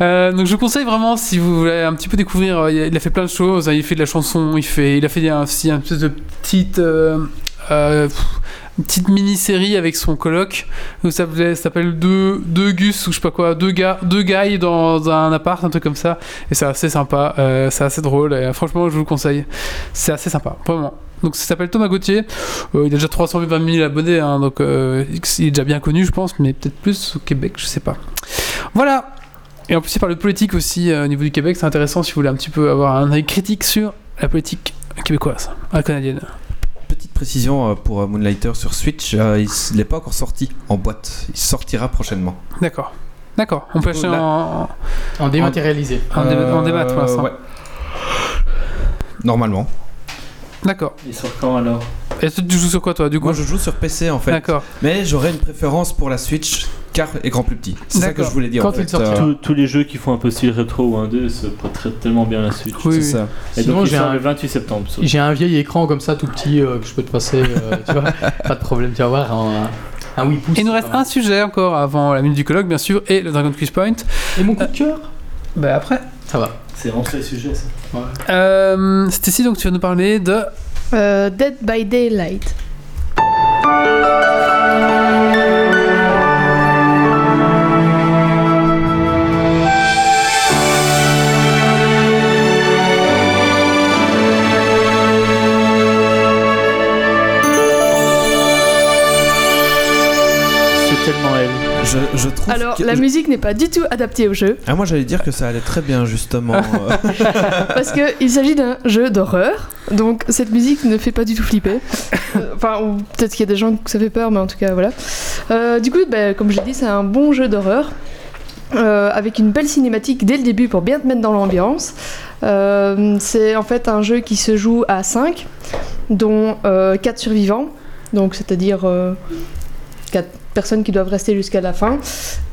Euh, donc je vous conseille vraiment si vous voulez un petit peu découvrir. euh, Il a fait plein de choses. hein, Il fait de la chanson. Il fait, il a fait un- aussi un espèce de petite, euh, euh, une petite mini-série avec son coloc. Ça s'appelle deux, deux Gus ou je sais pas quoi, deux gars, deux guys dans un appart, un truc comme ça. Et c'est assez sympa. euh, c'est assez drôle. Euh, franchement, je vous le conseille. C'est assez sympa, vraiment. Donc ça s'appelle Thomas Gauthier. Il a déjà 320 000 abonnés, hein, donc il est déjà bien connu, je pense, mais peut-être plus au Québec, je sais pas. Voilà. Et en plus, il parle de politique aussi au niveau du Québec. C'est intéressant si vous voulez un petit peu avoir un œil critique sur la politique québécoise, ah, canadienne. Précision euh, pour euh, Moonlighter sur Switch, euh, il n'est pas encore sorti en boîte. Il sortira prochainement. D'accord. D'accord. On peut acheter Là- en, en dématérialisé. en, dé- en Euh, débat pour l'instant. ouais. Normalement. D'accord. Il sort quand alors? Et tu joues sur quoi, toi, du coup? Moi je joue sur PC en fait. D'accord. Mais j'aurais une préférence pour la Switch car écran plus petit. C'est ça que je voulais dire Quand en fait. Euh, tous, tous les jeux qui font un peu style rétro ou 1-2 se prêteraient tellement bien à la Switch. Oui, c'est oui. ça. Et Sinon, j'ai un- le 28 septembre. J'ai un vieil écran comme ça, tout petit, euh, que je peux te passer, euh, tu vois, pas de problème, tu vas voir, un, un 8 pouces. Et il nous reste un sujet encore avant la minute du colloque, bien sûr, et le Dragon Quiz Point. Et mon coup de cœur Bah après. Ça va. C'est rentré le sujet ça. Euh, Stécie, donc tu vas nous parler de. Euh, Dead by Daylight. C'est tellement elle. Je, je trouve Alors, que- la musique n'est pas du tout adaptée au jeu, Ah moi j'allais dire que ça allait très bien justement. parce qu'il s'agit d'un jeu d'horreur, donc cette musique ne fait pas du tout flipper. Euh, Enfin, ou peut-être qu'il y a des gens que ça fait peur, mais en tout cas, voilà. Euh, du coup, bah, comme j'ai dit, c'est un bon jeu d'horreur. euh, avec une belle cinématique dès le début pour bien te mettre dans l'ambiance. Euh, c'est en fait un jeu qui se joue à 5, dont 4 survivants, donc c'est-à-dire 4 personnes qui doivent rester jusqu'à la fin.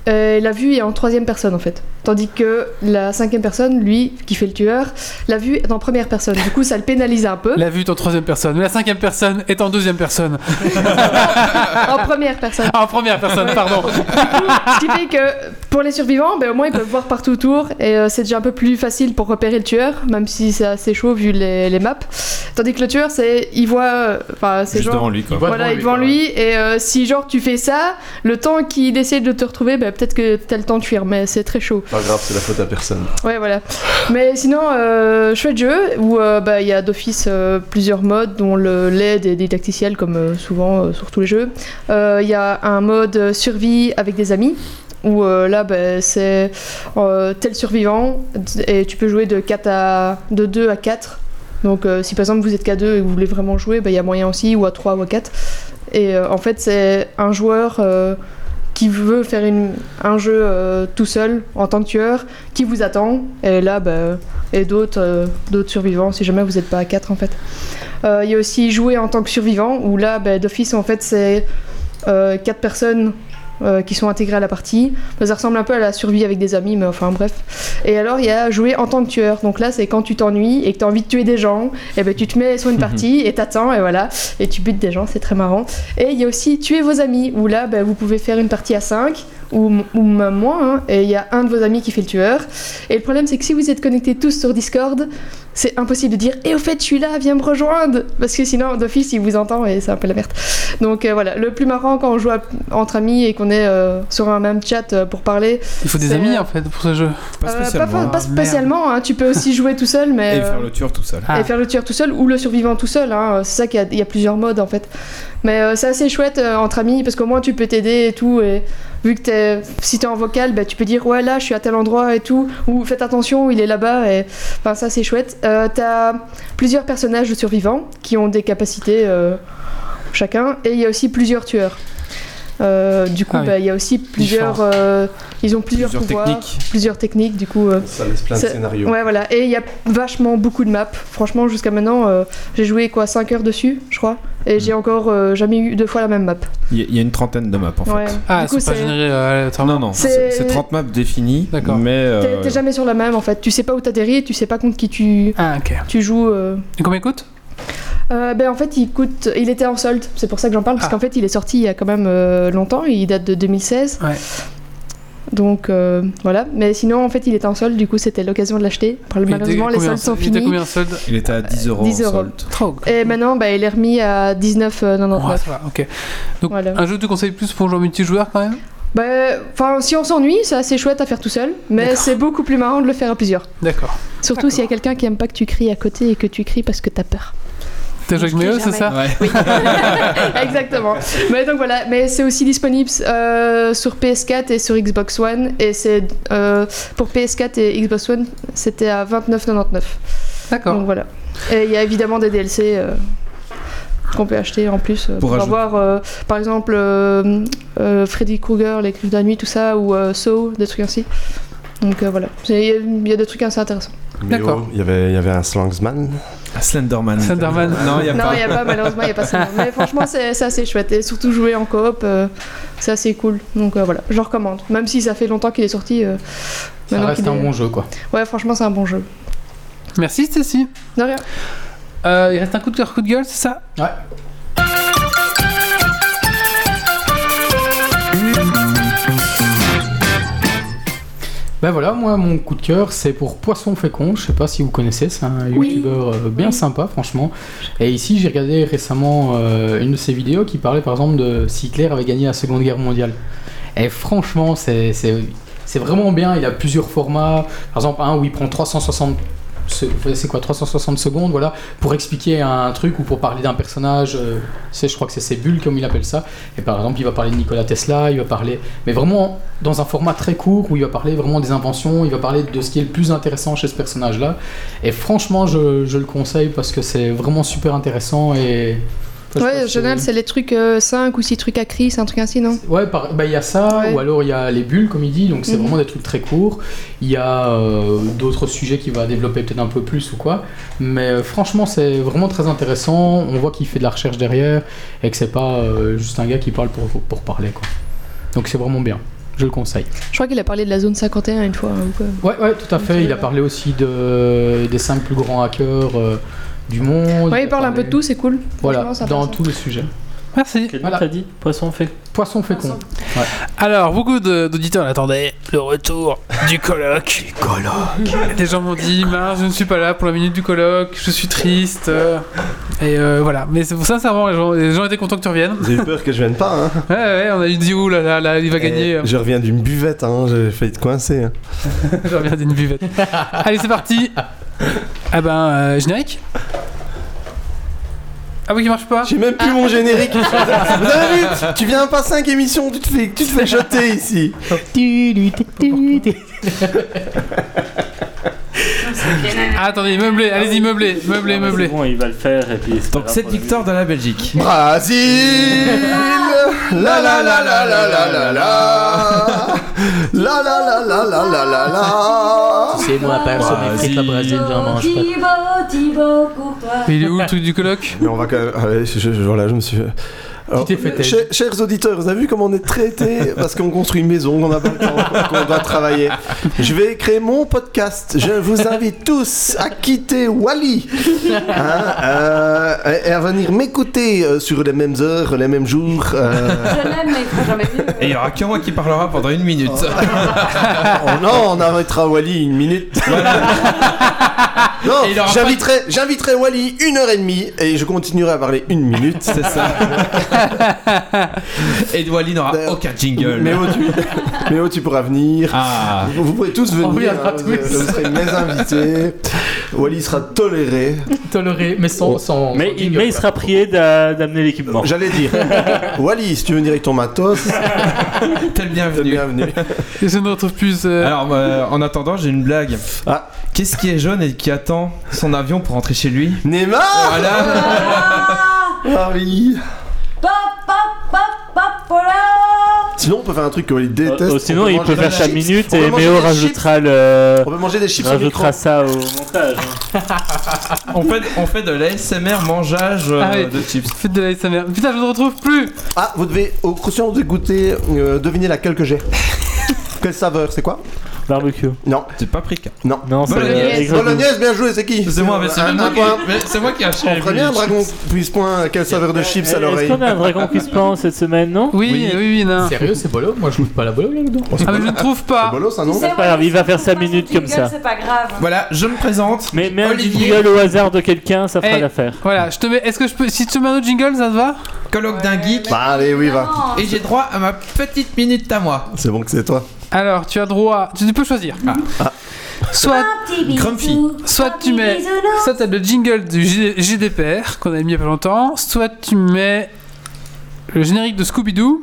Euh, la vue est en troisième personne en fait. Tandis que la cinquième personne, lui, qui fait le tueur, la vue est en première personne. Du coup, ça le pénalise un peu. La vue est en troisième personne, mais la cinquième personne est en deuxième personne. En première personne. Ah, en première personne, pardon. Ce qui fait que pour les survivants, ben, au moins ils peuvent voir partout autour et euh, c'est déjà un peu plus facile pour repérer le tueur, même si c'est assez chaud vu les, les maps. Tandis que le tueur, c'est il voit, euh, enfin c'est Juste genre. devant lui, quoi. Voilà, il est devant lui, et euh, si genre tu fais ça, le temps qu'il essaie de te retrouver, ben, peut-être que t'as le temps de fuir, mais c'est très chaud. Pas grave, c'est la faute à personne. Ouais, voilà. Mais sinon, euh, chouette jeu où euh, bah, il y a d'office euh, plusieurs modes, dont LED et didacticiel, comme euh, souvent sur tous les jeux. Il y a un mode survie avec des amis. Où euh, là, bah, c'est euh, tel survivant, et tu peux jouer de, 4 à, de 2 à 4. Donc, euh, si par exemple vous êtes qu'à 2 et que vous voulez vraiment jouer, bah, il y a moyen aussi, ou à 3 ou à 4. Et en fait, c'est un joueur qui veut faire un jeu euh, tout seul en tant que tueur, qui vous attend, et là, bah, et d'autres euh, d'autres survivants, si jamais vous n'êtes pas à 4 en fait. Euh, Il y a aussi jouer en tant que survivant, où là, bah, d'office, en fait, c'est 4 personnes euh, qui sont intégrées à la partie. Ça ressemble un peu à la survie avec des amis, mais enfin bref. Et alors, il y a jouer en tant que tueur. Donc là, c'est quand tu t'ennuies et que tu as envie de tuer des gens, et ben tu te mets sur une partie et t'attends, et voilà, et tu butes des gens, c'est très marrant. Et il y a aussi tuer vos amis, où là, ben, vous pouvez faire une partie à 5 ou, ou même moins, hein, et il y a un de vos amis qui fait le tueur. Et le problème, c'est que si vous êtes connectés tous sur Discord, c'est impossible de dire Et au fait, je suis là, viens me rejoindre Parce que sinon, d'office, il vous entend et c'est un peu la merde. Donc euh, voilà, le plus marrant quand on joue à- entre amis et qu'on est euh, sur un même chat euh, pour parler. Il faut des amis en fait pour ce jeu. Pas euh, spécialement. pas, pas spécialement, hein, tu peux aussi jouer tout seul, mais. Et faire le tueur tout seul. Ah. et faire le tueur tout seul ou le survivant tout seul. hein. C'est ça qu'il y a, il y a plusieurs modes en fait. Mais euh, c'est assez chouette euh, entre amis parce qu'au moins tu peux t'aider et tout. Et vu que t'es, si t'es en vocal, bah, tu peux dire ouais là je suis à tel endroit et tout. Ou faites attention, il est là-bas. Et enfin ça c'est chouette. Euh, T'as plusieurs personnages survivants qui ont des capacités chacun. Et il y a aussi plusieurs tueurs. Euh, du coup, Ah oui. bah, il y a aussi plusieurs. Euh, ils ont plusieurs, Plusieurs pouvoirs, techniques. plusieurs techniques. Du coup, euh, Ça laisse plein de scénarios. Ouais, voilà. Et il y a vachement beaucoup de maps. Franchement, jusqu'à maintenant, euh, j'ai joué quoi 5 heures dessus, je crois. Et j'ai encore euh, jamais eu deux fois la même map. Il y, a- il y a une trentaine de maps en Ouais. fait. Ah, pas c'est- euh, aléatoirement. Non, non, C'est- c'est c'est 30 maps définies. D'accord. Mais. euh, T'es jamais sur la même en fait. Tu sais pas où t'atterris, tu sais pas contre qui tu, Ah, ok. tu joues. euh. Et combien coûte? Euh, ben en fait, il coûte. Il était en solde. C'est pour ça que j'en parle parce Ah. qu'en fait, il est sorti il y a quand même euh, longtemps. Il date de 2016. Ouais. Donc euh, voilà. Mais sinon, en fait, il était en solde. Du coup, c'était l'occasion de l'acheter. Malheureusement, les soldes sont Il était finis. combien en solde? Il était à 10 euros 10 en euros. solde. Et maintenant, bah, il est remis à 19,99. Ouais, ça va, ok. Donc, Voilà. un jeu que tu conseilles plus pour jouer en multijoueur quand même? Bah, enfin, si on s'ennuie, c'est assez chouette à faire tout seul, mais c'est beaucoup plus marrant de le faire à plusieurs. D'accord. Surtout s'il y a quelqu'un qui aime pas que tu cries à côté et que tu cries parce que t'as peur. T'as joué avec Méo, c'est ça Ouais. Exactement. Mais donc voilà, mais c'est aussi disponible euh, sur PS4 et sur Xbox One, et c'est euh, pour PS4 et Xbox One, c'était à 29,99. D'accord. Donc voilà. Et il y a évidemment des DLC. euh, qu'on peut acheter en plus Pour pour, avoir euh, par exemple euh, euh, Freddy Krueger, les crimes de la nuit, tout ça, ou euh, Saw, des trucs ainsi. Donc euh, voilà, il y a- il y, a des trucs assez intéressants. D'accord. Il y avait, il y avait un Slangsman. Ah, Slenderman. Slenderman. Non, il y a non, pas. il n'y a pas, malheureusement, il n'y a pas ça. Mais franchement, c'est assez chouette. Et surtout jouer en coop, euh, c'est assez cool. Donc euh, voilà, je recommande. Même si ça fait longtemps qu'il est sorti. euh, Ça reste un est- bon jeu, quoi. Ouais, franchement, c'est un bon jeu. Merci Stacy. De rien. Euh, il reste un coup de cœur, coup de gueule, c'est ça? Ouais. Ben voilà, moi mon coup de cœur c'est pour Poisson Fécond, je sais pas si vous connaissez, c'est un Oui. youtubeur euh, bien sympa franchement. Et ici j'ai regardé récemment euh, une de ses vidéos qui parlait par exemple de si Hitler avait gagné la Seconde Guerre mondiale. Et franchement c'est vraiment bien, il a plusieurs formats, par exemple un où il prend 360 se- c'est quoi 360 secondes voilà pour expliquer un truc ou pour parler d'un personnage euh, c'est je crois que c'est ses comme il appelle ça. Et par exemple il va parler de Nikola Tesla il va parler mais vraiment dans un format très court où il va parler vraiment des inventions il va parler de ce qui est le plus intéressant chez ce personnage là et franchement je, je le conseille parce que c'est vraiment super intéressant et Ouais, en général, c'est les trucs 5 ou 6 trucs à c'est un truc ainsi, non? Ouais, par- bah, il y a ça, Ouais. ou alors il y a les bulles, comme il dit, donc c'est Mhm. vraiment des trucs très courts. Il y a euh, d'autres sujets qu'il va développer peut-être un peu plus ou quoi. Mais euh, franchement, c'est vraiment très intéressant. On voit qu'il fait de la recherche derrière et que c'est pas euh, juste un gars qui parle pour, pour parler. Quoi. Donc c'est vraiment bien. Je le conseille. Je crois qu'il a parlé de la zone 51 une fois. hein, ou quoi. Ouais, ouais, tout à fait. Il a parlé aussi de, des 5 plus grands hackers euh, du monde. Ouais, il parle un peu de tout, c'est cool. Voilà, dans passe. tous les sujets. Merci. Voilà. t'as dit Poisson fait. Poisson fécond. Alors, beaucoup de- d'auditeurs attendaient le retour du colloque. colloque. Des gens m'ont dit, mince, je ne suis pas là pour la minute du colloque, je suis triste. Et euh, voilà. Mais c'est- sincèrement, les gens, les gens étaient contents que tu reviennes. J'ai eu peur que je vienne pas, hein. Ouais, ouais, on a eu dit, ouh là là, là, il va gagner. Et Je reviens d'une buvette, hein. J'ai failli te coincer. hein. je reviens d'une buvette. Allez, c'est parti. Ah ben, euh, générique Ah oui, qui marche pas J'ai même plus mon générique. Vous avez vu Tu viens pas 5 émissions, tu te fais, tu te fais jeter ici. Ah, attendez, meublé, allez-y, meublé, meublé, meublé. Bon, il va le faire et puis. Donc grave 7 pour la victoires de la Belgique. Brésil La la la la la la la la La la la la la la la la C'est moi, personne Vas-y. frites, la Brésil, j'en mange pas. Mais il est où le truc du colloque Mais on va quand même. ah je, je- voilà, je me suis. Alors, fait chers, chers auditeurs, vous avez vu comment on est traités parce qu'on construit une maison, qu'on n'a pas le temps, qu'on doit travailler. Je vais créer mon podcast. Je vous invite tous à quitter Wally hein, euh, et à venir m'écouter euh, sur les mêmes heures, les mêmes jours. euh. Je l'aime, mais il jamais. Et il y aura que moi qui parlera pendant une minute. Oh non, on arrêtera Wally une minute. non, j'inviterai, j'inviterai Wally une heure et demie et je continuerai à parler une minute. C'est ça. Et Wally n'aura aucun jingle. Mais oh, tu, mais oh, tu pourras venir. Ah. Vous, vous pouvez tous venir. viendra hein, tous. vous, vous serez mes invités. Wally sera toléré. Toléré, mais sans. sans Mais, sans il, mais sera prié d'a- d'amener l'équipement. J'allais dire. Wally, si tu veux venir avec ton matos, T'es le t'es bienvenu. bienvenu. Et je ne retrouve plus. euh, Alors, euh, en attendant, j'ai une blague. Ah. Qu'est-ce qui est jaune et qui attend son avion pour rentrer chez lui Neymar Voilà. Ah oui. Pop, pop, pop, pop, voilà. Sinon, on peut faire un truc que Wally déteste. Euh, On sinon, peut il peut faire sa chips. minute et Méo rajoutera le. On peut manger des chips rajoutera ça au montage. On fait, on fait de l'ASMR mangeage euh, Ah oui. de chips. Faites de la SMR. Putain, je ne retrouve plus. Ah, vous devez, au vous devez goûter, euh, deviner laquelle que j'ai. Quelle saveur, c'est quoi? Barbecue. Non, C'est paprika. non. Non, c'est Bolognaise. Bolognaise, bien joué, c'est qui C'est moi, mais c'est même moi point. qui- mais c'est moi qui ai acheté On les ferait bien un dragon plus point quelle saveur de chips à Est-ce l'oreille. qu'on a un dragon qui se plante cette semaine, non Oui, Oui. oui, oui, non. Sérieux, c'est bolo Moi, je goûte pas la bolo là-dedans. Ah, mais je ne trouve C'est pas. bolo ça non pas grave, il va faire tu sa trouves pas minute son comme ça. C'est pas grave. Voilà, je me présente. Mais mets un Olivier. jingle au hasard de quelqu'un, ça fera Eh. l'affaire. Voilà, je te mets. Est-ce que je peux. Si tu mets un autre jingle, ça te va Colloque d'un geek. Bah allez, oui, va. Non. Et j'ai droit à ma petite minute à moi. C'est bon que c'est toi. Alors, tu as droit. Tu peux choisir. Soit, Un petit bisou, Grumpy. soit un tu petit mets. Soit t'as le jingle du G- GDPR qu'on a mis il y a pas longtemps. Soit tu mets le générique de Scooby-Doo.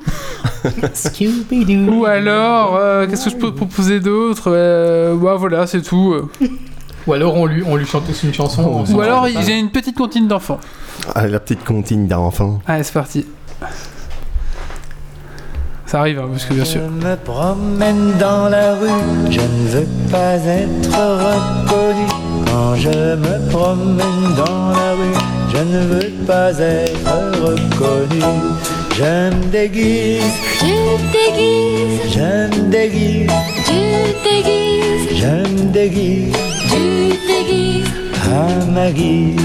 Scooby-Doo. Ou alors, euh, qu'est-ce que je peux proposer d'autre Euh, Bah voilà, c'est tout. Ou alors on lui, on lui chante tous une chanson. on s'en Ou alors, sort pas. j'ai une petite comptine d'enfants. Allez, la petite comptine d'enfant. Allez, c'est parti. Ça arrive, hein, parce que bien sûr. Je me promène dans la rue, je ne veux pas être reconnu. Quand je me promène dans la rue, je ne veux pas être reconnu. Je me déguise, Tu déguises, je me déguise, tu déguises, je me déguise tu déguises à ma guise.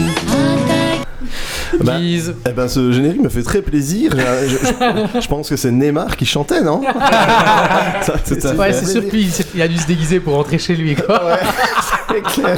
Bah, Guise. Eh ben, ce générique me fait très plaisir. Je, je- je pense que c'est Neymar qui chantait, non? Ça, c'est- Tout à Ouais, fait c'est sûr qu'il il a dû se déguiser pour rentrer chez lui, quoi. Ouais, c'est clair.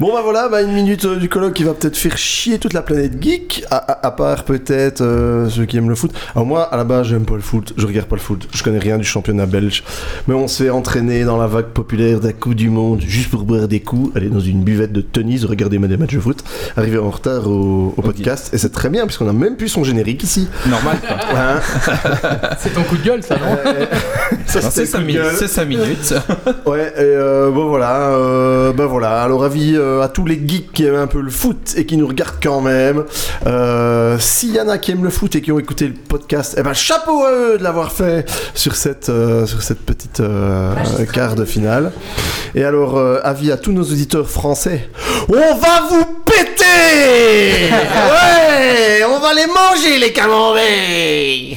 Bon bah voilà, bah, une minute euh, du colloque qui va peut-être faire chier toute la planète geek, à, à- à part peut-être euh, ceux qui aiment le foot. Alors moi, à la base, j'aime pas le foot, je regarde pas le foot, je connais rien du championnat belge, mais on se fait entraîner dans la vague populaire d'un coup du monde juste pour boire des coups, aller dans une buvette de tennis, regarder des matchs de foot, arriver en retard au, au podcast, et c'est très bien puisqu'on a même plus son générique ici. Normal. quoi. Hein C'est ton coup de gueule, ça, non Euh, C'est le 5 coup de minutes. gueule. C'est 5 minutes. Ouais, et euh, bon voilà, euh, ben voilà. Alors avis euh, à tous les geeks qui aiment un peu le foot et qui nous regardent quand même. Euh, S'il y en a qui aiment le foot et qui ont écouté le podcast, eh ben chapeau à eux de l'avoir fait sur cette euh, sur cette petite euh, quart de finale. Et alors avis à tous nos auditeurs français, on va vous péter Ouais On va les manger, les camemberts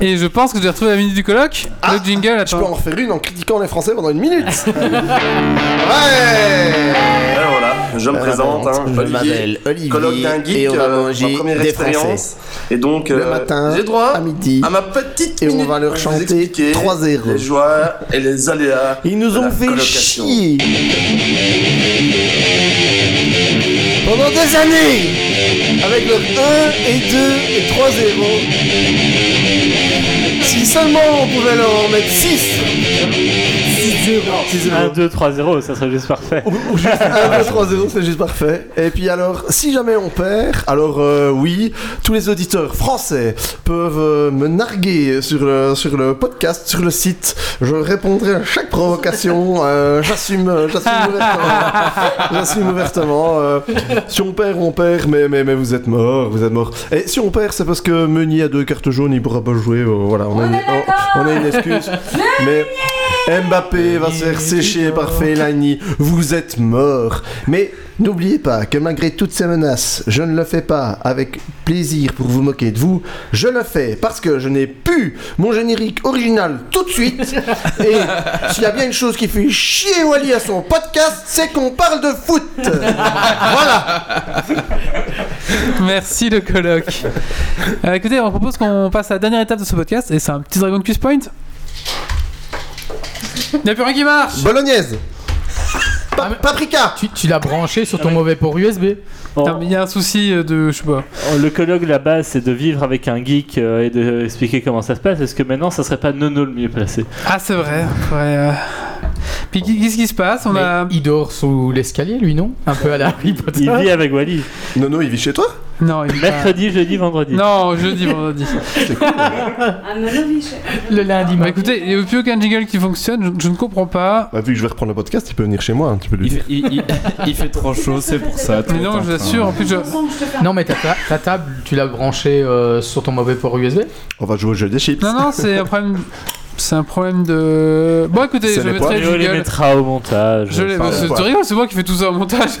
Et je pense que j'ai retrouvé la minute du colloque. le jingle, Ah, Je peux en refaire une en critiquant les Français pendant une minute. ouais Et voilà, je me présente, hein, Je m'appelle Olivier colloque d'un geek, et on va euh, manger ma première des expérience. Et donc, Le euh, matin, j'ai droit à midi, à ma petite et on va leur chanter expliquer 3-0. Les joies et les aléas. Ils nous de ont la fait chier pendant des années avec leur 1 et 2 et 3-0. Si seulement on pouvait leur en mettre 6 1, 2, 3, 0, ça serait juste parfait. Ou juste 1, 2, 3, 0, c'est juste parfait. Et puis alors, si jamais on perd, alors euh, oui, tous les auditeurs français peuvent euh, me narguer sur le, sur le podcast, sur le site. Je répondrai à chaque provocation. euh, j'assume, j'assume ouvertement. j'assume ouvertement. euh, si on perd, on perd, mais, mais, mais vous êtes mort, vous êtes mort. Et si on perd, c'est parce que Meunier a deux cartes jaunes, il pourra pas jouer. euh, voilà, on a, une, on- on a une excuse. mais Mbappé va se faire sécher par Fellaini. Vous êtes mort. Mais n'oubliez pas que malgré toutes ces menaces, je ne le fais pas avec plaisir pour vous moquer de vous. Je le fais parce que je n'ai plus mon générique original tout de suite. Et s'il y a bien une chose qui fait chier Wally à son podcast, c'est qu'on parle de foot. voilà. Merci le colloque. Euh, écoutez, on propose qu'on passe à la dernière étape de ce podcast et c'est un petit Dragon Quiz Point. Il n'y a plus rien qui marche Bolognaise. Pa- paprika. Tu, tu l'as branché sur ton mauvais port USB. Bon, Non, mais Il y a un souci euh, de. Je sais pas. le colloque, la base, c'est de vivre avec un geek euh, et de expliquer comment ça se passe. Est-ce que maintenant, ça serait pas Nono le mieux placé? Ah, c'est vrai. faudrait, euh. Puis qu'est-ce qui se passe? On Mais a. Il dort sous l'escalier, lui, non? Un peu à la Harry Potter. Il vit avec Wally. Nono, il vit chez toi? Non, il Mercredi, jeudi, vendredi. Non, jeudi, vendredi. Monoviche. Le lundi Bah écoutez, il n'y a plus aucun jingle qui fonctionne, je, je ne comprends pas. Bah, vu que je vais reprendre le podcast, il peut venir chez moi, hein, tu peux lui Il dire. fait, il- il- il fait trop chaud, c'est pour ça. Mais non, je vous assure, en plus, je. Non, mais ta, ta, ta table, tu l'as branchée euh, sur ton mauvais port USB On va jouer au jeu des chips. Non, non, c'est un problème. C'est un problème de. Bon, écoutez, je les mettrai Léo les mettra au montage. Je l'ai. Enfin, c'est- rigoles, c'est moi qui fais tout ça au montage.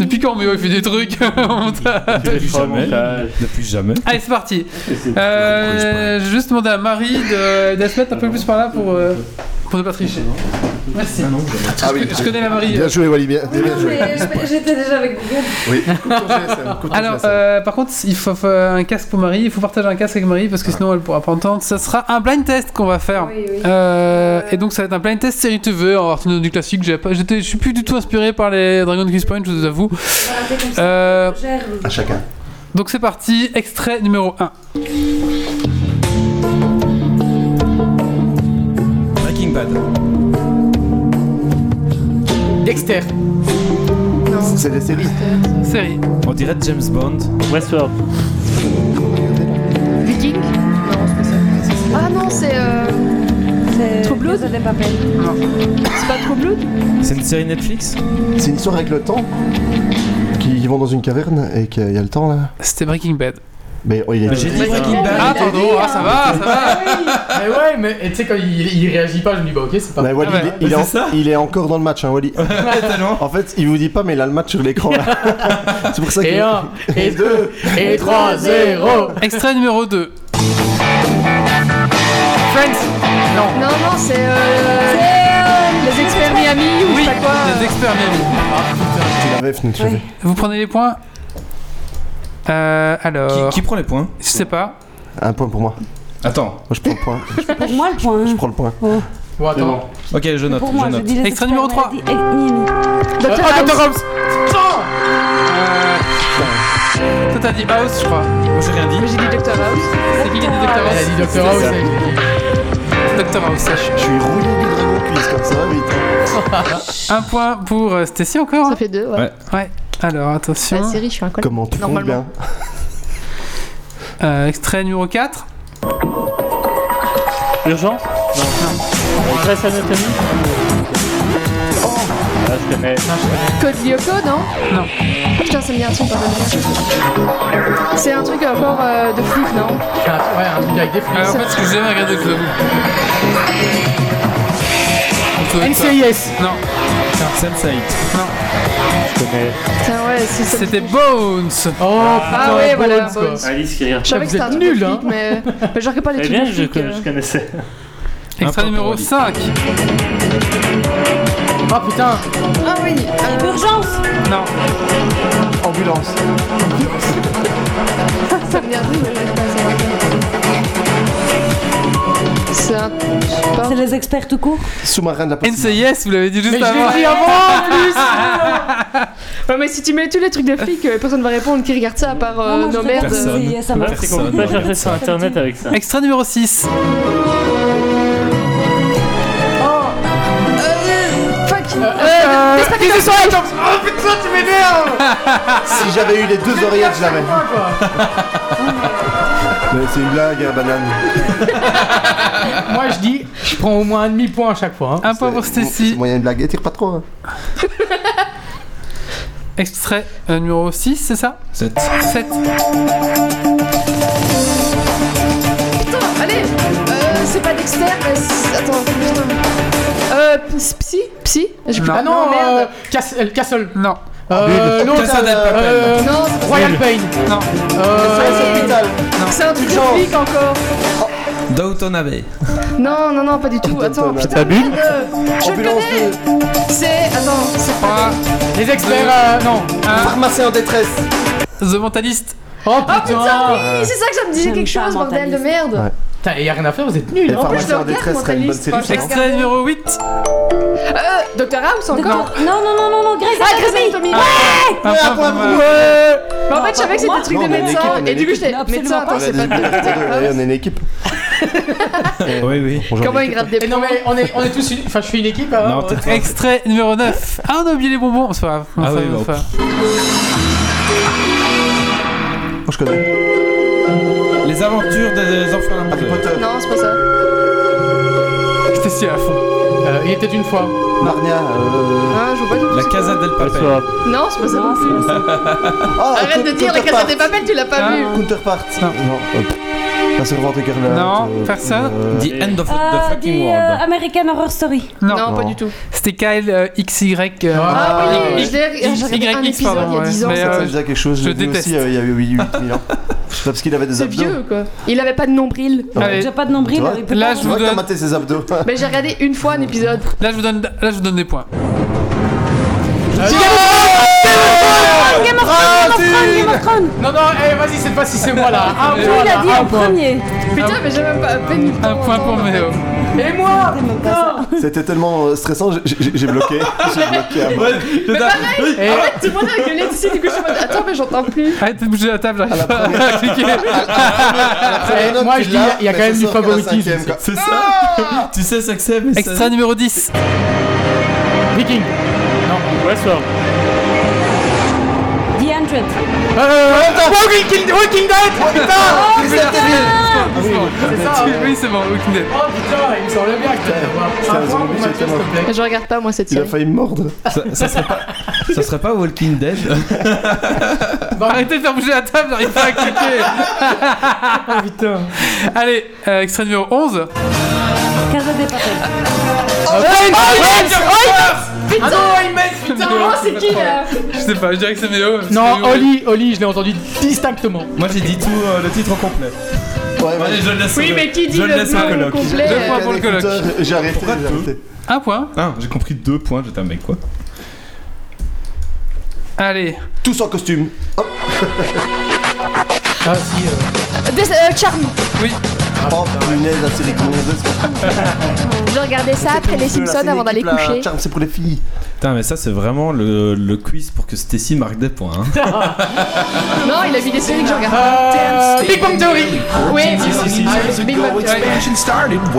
Depuis quand Méo il fait des trucs montage Depuis jamais. Depuis jamais. Allez, c'est parti. Euh, je vais juste demander à Marie de, de se mettre un peu plus par là pour, euh, pour ne pas tricher. Merci. Ah oui. Je connais la Marie. Bien joué, Wally, bien, joué. j'étais déjà avec Google. Oui. Alors, euh, par contre, il faut, faut un casque pour Marie. Il faut partager un casque avec Marie parce que sinon elle pourra pas entendre. Ça sera un blind test qu'on va faire. Oui, oui. Euh, et donc ça va être un blind test série TV. On va retenir du classique. J'ai pas- j'étais- Je suis plus du tout inspiré par les Dragon Quiz Point, je vous avoue. Euh. À chacun. donc c'est parti. Extrait numéro 1. Breaking Bad. Dexter. C'est des séries. Série. On dirait James Bond. Westworld. Blood. C'est pas True Blood C'est une série Netflix C'est une histoire avec le temps. Qui vont dans une caverne et qu'il y a le temps là. C'était Breaking Bad. Mais oh, il est. J'ai dit Breaking Bad. Ah pardon. Ah ça va, ça va. mais ouais, mais tu sais, quand il, il réagit pas, je me dis, bah ok, c'est pas. Mais Wally, Ah ouais. il, est, il est en- C'est ça il est encore dans le match, hein, Wally. en fait, il vous dit pas, mais il a le match sur l'écran là. C'est pour ça qu'il Et un, et deux, et trois, zéro. Extrait numéro 2. Friends. Non. Non, non, c'est. Euh... Les experts Miami ou Oui, je sais pas quoi. les experts Miami. L'avais. Vous prenez les points euh, Alors. Qui, qui prend les points Je sais pas. Un point pour moi. Attends. Moi, je prends le point. Pour moi, le point. je prends le point. Bon, attends. Ok, je note. Pour moi, je Extrait numéro trois. maladies. Eh, Miami. Dr. Ah, Dr. House. House. Euh, Toi t'as dit House, je crois. Moi, j'ai rien dit. Mais j'ai dit Dr. House. C'est qui qui a dit Dr. Elle a House dit Dr. House. Dr. House. Je suis rouillé du Dragon Quiz comme ça, vite. Un point pour euh, Stacy encore. Ça fait deux, ouais. Ouais. Ouais. Alors attention. La série, je suis un con. Comment tu comptes Normalement. bien Euh, extrait numéro 4. Urgence Non. non. Anatomy Ah, je connais. Code Lyoko, non? Non. Putain, ça me dit un pardon. C'est un truc encore euh, de flic, non? Un- Ouais, un truc avec des flics. Euh, en fait, ce que j'ai jamais regardé, je l'avoue. On peut- NCIS. Non. Sense8. Tiens, ouais, si ça- C'était Bones. Oh, Ah ouais, voilà, Bones. Alice qui rire. Je savais que Vous c'était un êtes truc de nuls, hein. flic, mais... mais je regarde pas les Eh trucs bien, de je, flic. je euh. connaissais. Extrait numéro 5. Ah putain Ah oui euh, Urgence Non. Ambulance. Ça me dit mais pas. C'est un... je les experts tout court Sous-marin de la possible. NCIS, vous l'avez dit juste Mais je avant. l'ai dit avant en plus Ouais, mais si tu mets tous les trucs de flics, euh, personne va répondre qui regarde ça à part euh, Non, je nos merdes. Personne. NCIS, ça Ouais, marche. c'est qu'on peut pas chercher sur internet avec ça. Extrait numéro 6. Euh, Laisse pas que ce soit Oh putain, tu m'énerves Si j'avais eu les deux oreillettes, je l'avais. Mais c'est une blague, hein, banane. Moi je dis, je prends au moins un demi-point à chaque fois. hein. Un point pour C'est Stacy. moyen de blague. Et tire pas trop. Hein. Extrait euh, numéro 6, c'est ça? 7. 7. Putain, allez euh, C'est pas Dexter, mais... c'est- Attends, putain. Euh, Psy Psy J'ai plus- Ah non, euh, merde Cas- euh, Castle. Non. Euh, l'autre, Casa del Papel. euh, Non, c'est- Royal Pain. Non. Euh, c'est un truc de Urgence. flic encore Downton Abbey. Non, non, non, pas du tout. Attends, putain, T'as bu merde. Je Ambulance connais C'est... Attends, c'est pas... les experts, euh, non. Pharmacien en détresse. The Mentalist. Oh Ah putain. putain, oui C'est ça que ça me disait J'aime quelque pas chose, bordel de merde Ouais. Putain, et y a rien à faire, vous êtes nuls. Les hein. Pharmaciens en regarde, détresse serait une bonne série. Extrait numéro 8. Euh, Doctor House encore. Non, non, non, non, non, Grey's Ah, Grey's Anatomy. Point pour moi. Mais en fait, je savais que c'était des trucs de on est une médecin, équipe, on est et du coup, j'étais médecin, attends, c'est pas de on est une équipe. Oui, oui. Bonjour. Comment il gratte des Et non mais on est, on est tous une... Enfin je suis une équipe hein. Non. Extrait numéro 9. Ah, on a oublié les bonbons. C'est pas grave. Ah Enfin, oui, bon. enfin. Moi, je connais. Les aventures des orphelins Harry de Potter. Non, c'est pas ça. Stacy à fond. Euh, il était une fois. Narnia. euh, Ah, je vois pas du tout. La Casa del Papel. Non, c'est pas ça non plus. Ah, Arrête de dire la Casa des Papel, tu l'as pas Ah. vu. Counterpart. Non. Non. Non, euh, personne. euh, The End of the Euh, Fucking dit, euh, World. American Horror Story. Non. Non, pas du tout. C'était Kyle euh, XY. euh, Ah oui, YX, épisode pardon, il y a ouais. 10 ans. Mais, ça- euh, Ça me disait quelque chose. je déteste. aussi euh, il y a 8000 ans. Parce qu'il avait des C'est abdos. vieux quoi? Il avait pas de nombril. Allez, J'ai pas de nombril. Il Là, pas- je vous donne- maté ses abdos. Mais j'ai regardé une fois un épisode. là, je vous donne, là, je vous donne des points. Game of Thrones. Non non, eh, vas-y cette fois-ci c'est moi là. Un point, l'a là, dit un en point. premier Putain, mais j'ai même pas à peine eu le Un point pour. Méo. Et moi ça. C'était tellement euh, stressant, j'ai- j'ai j'ai bloqué. J'ai bloqué à moi. Mais pareil Et- En fait, tout le monde a gueulé dessus, du coup je suis en mode, Attends, mais j'entends plus. Arrête de bouger la table, j'arrive pas à cliquer. Eh, moi, je dis, il y a quand même du favoritisme. C'est ça Tu sais ce que c'est, mais ça- Extrait numéro 10. Viking. Westworld. Hundred. Euh, Walking, Walking Dead Putain Resident Evil. C'est ça hein. Oui, c'est bon, Walking Dead. Oh putain, il me semblait bien que Putain. Mais je regarde pas moi cette Il a série. failli me mordre. ça, ça serait pas, ça serait pas Walking Dead Arrêtez de faire bouger la table, j'arrive pas à cliquer. Ah putain. Allez, euh, extrait numéro 11. Casa des Papel. Ah non, il met putain Oh, c'est qui là Je sais pas, je dirais que c'est Méo. Non, Oli, Oli, je l'ai entendu distinctement. Moi j'ai dit tout euh, le titre au complet. Ouais, ouais. Allez, je le laisse Oui, mais qui dit je le laisse nom complet Deux points pour le coloc. Écouteur, J'ai arrêté, j'ai arrêté. Un point. Ah, j'ai compris deux points, j'étais un mec quoi. Allez, Tous en costume. Hop. Ah si, euh, Des- euh, Charme. oui. Oh punaise, la série congolaise. Je regardais ça après les Simpsons avant d'aller coucher. Charme, c'est pour les filles. Putain, mais ça c'est vraiment le, le quiz pour que Stacy marque des points. Hein. Non, il a vu des séries que je regarde. euh, Big Bang Theory Oui, si, si. Ah, Big Bang Theory.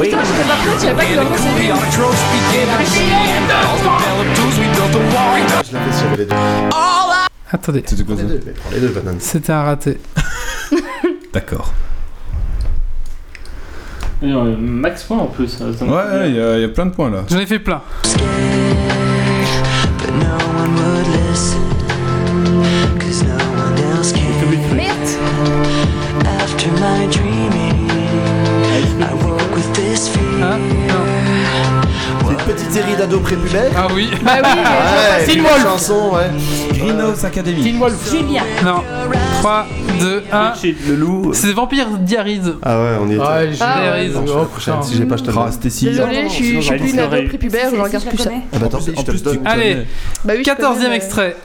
Putain, j'étais pas prête, je savais pas qu'il avait série. Je l'avais j'avais les deux. Attendez, Les les c'était un raté. D'accord. Euh, Max point en plus. ça Ouais, y, il y a plein de points là. J'en ai fait plein. Ado prépubère. Ah oui. Bah oui, Ouais, Teen une Wolf. chanson, ouais. Greenhouse Academy. Teen Wolf. Julia. Non. 3, 2, 1. Le loup. C'est Vampire Diaries. Ah ouais, on y était. Ouais, j'ai- Ah ouais. Diaries. La prochaine, si j'ai pas, je te le Ah, désolé, je suis, plus une ado prépubère, je regarde plus ça. Ah bah je te le donne. Allez, Bah oui, je 14e connais, mais- extrait.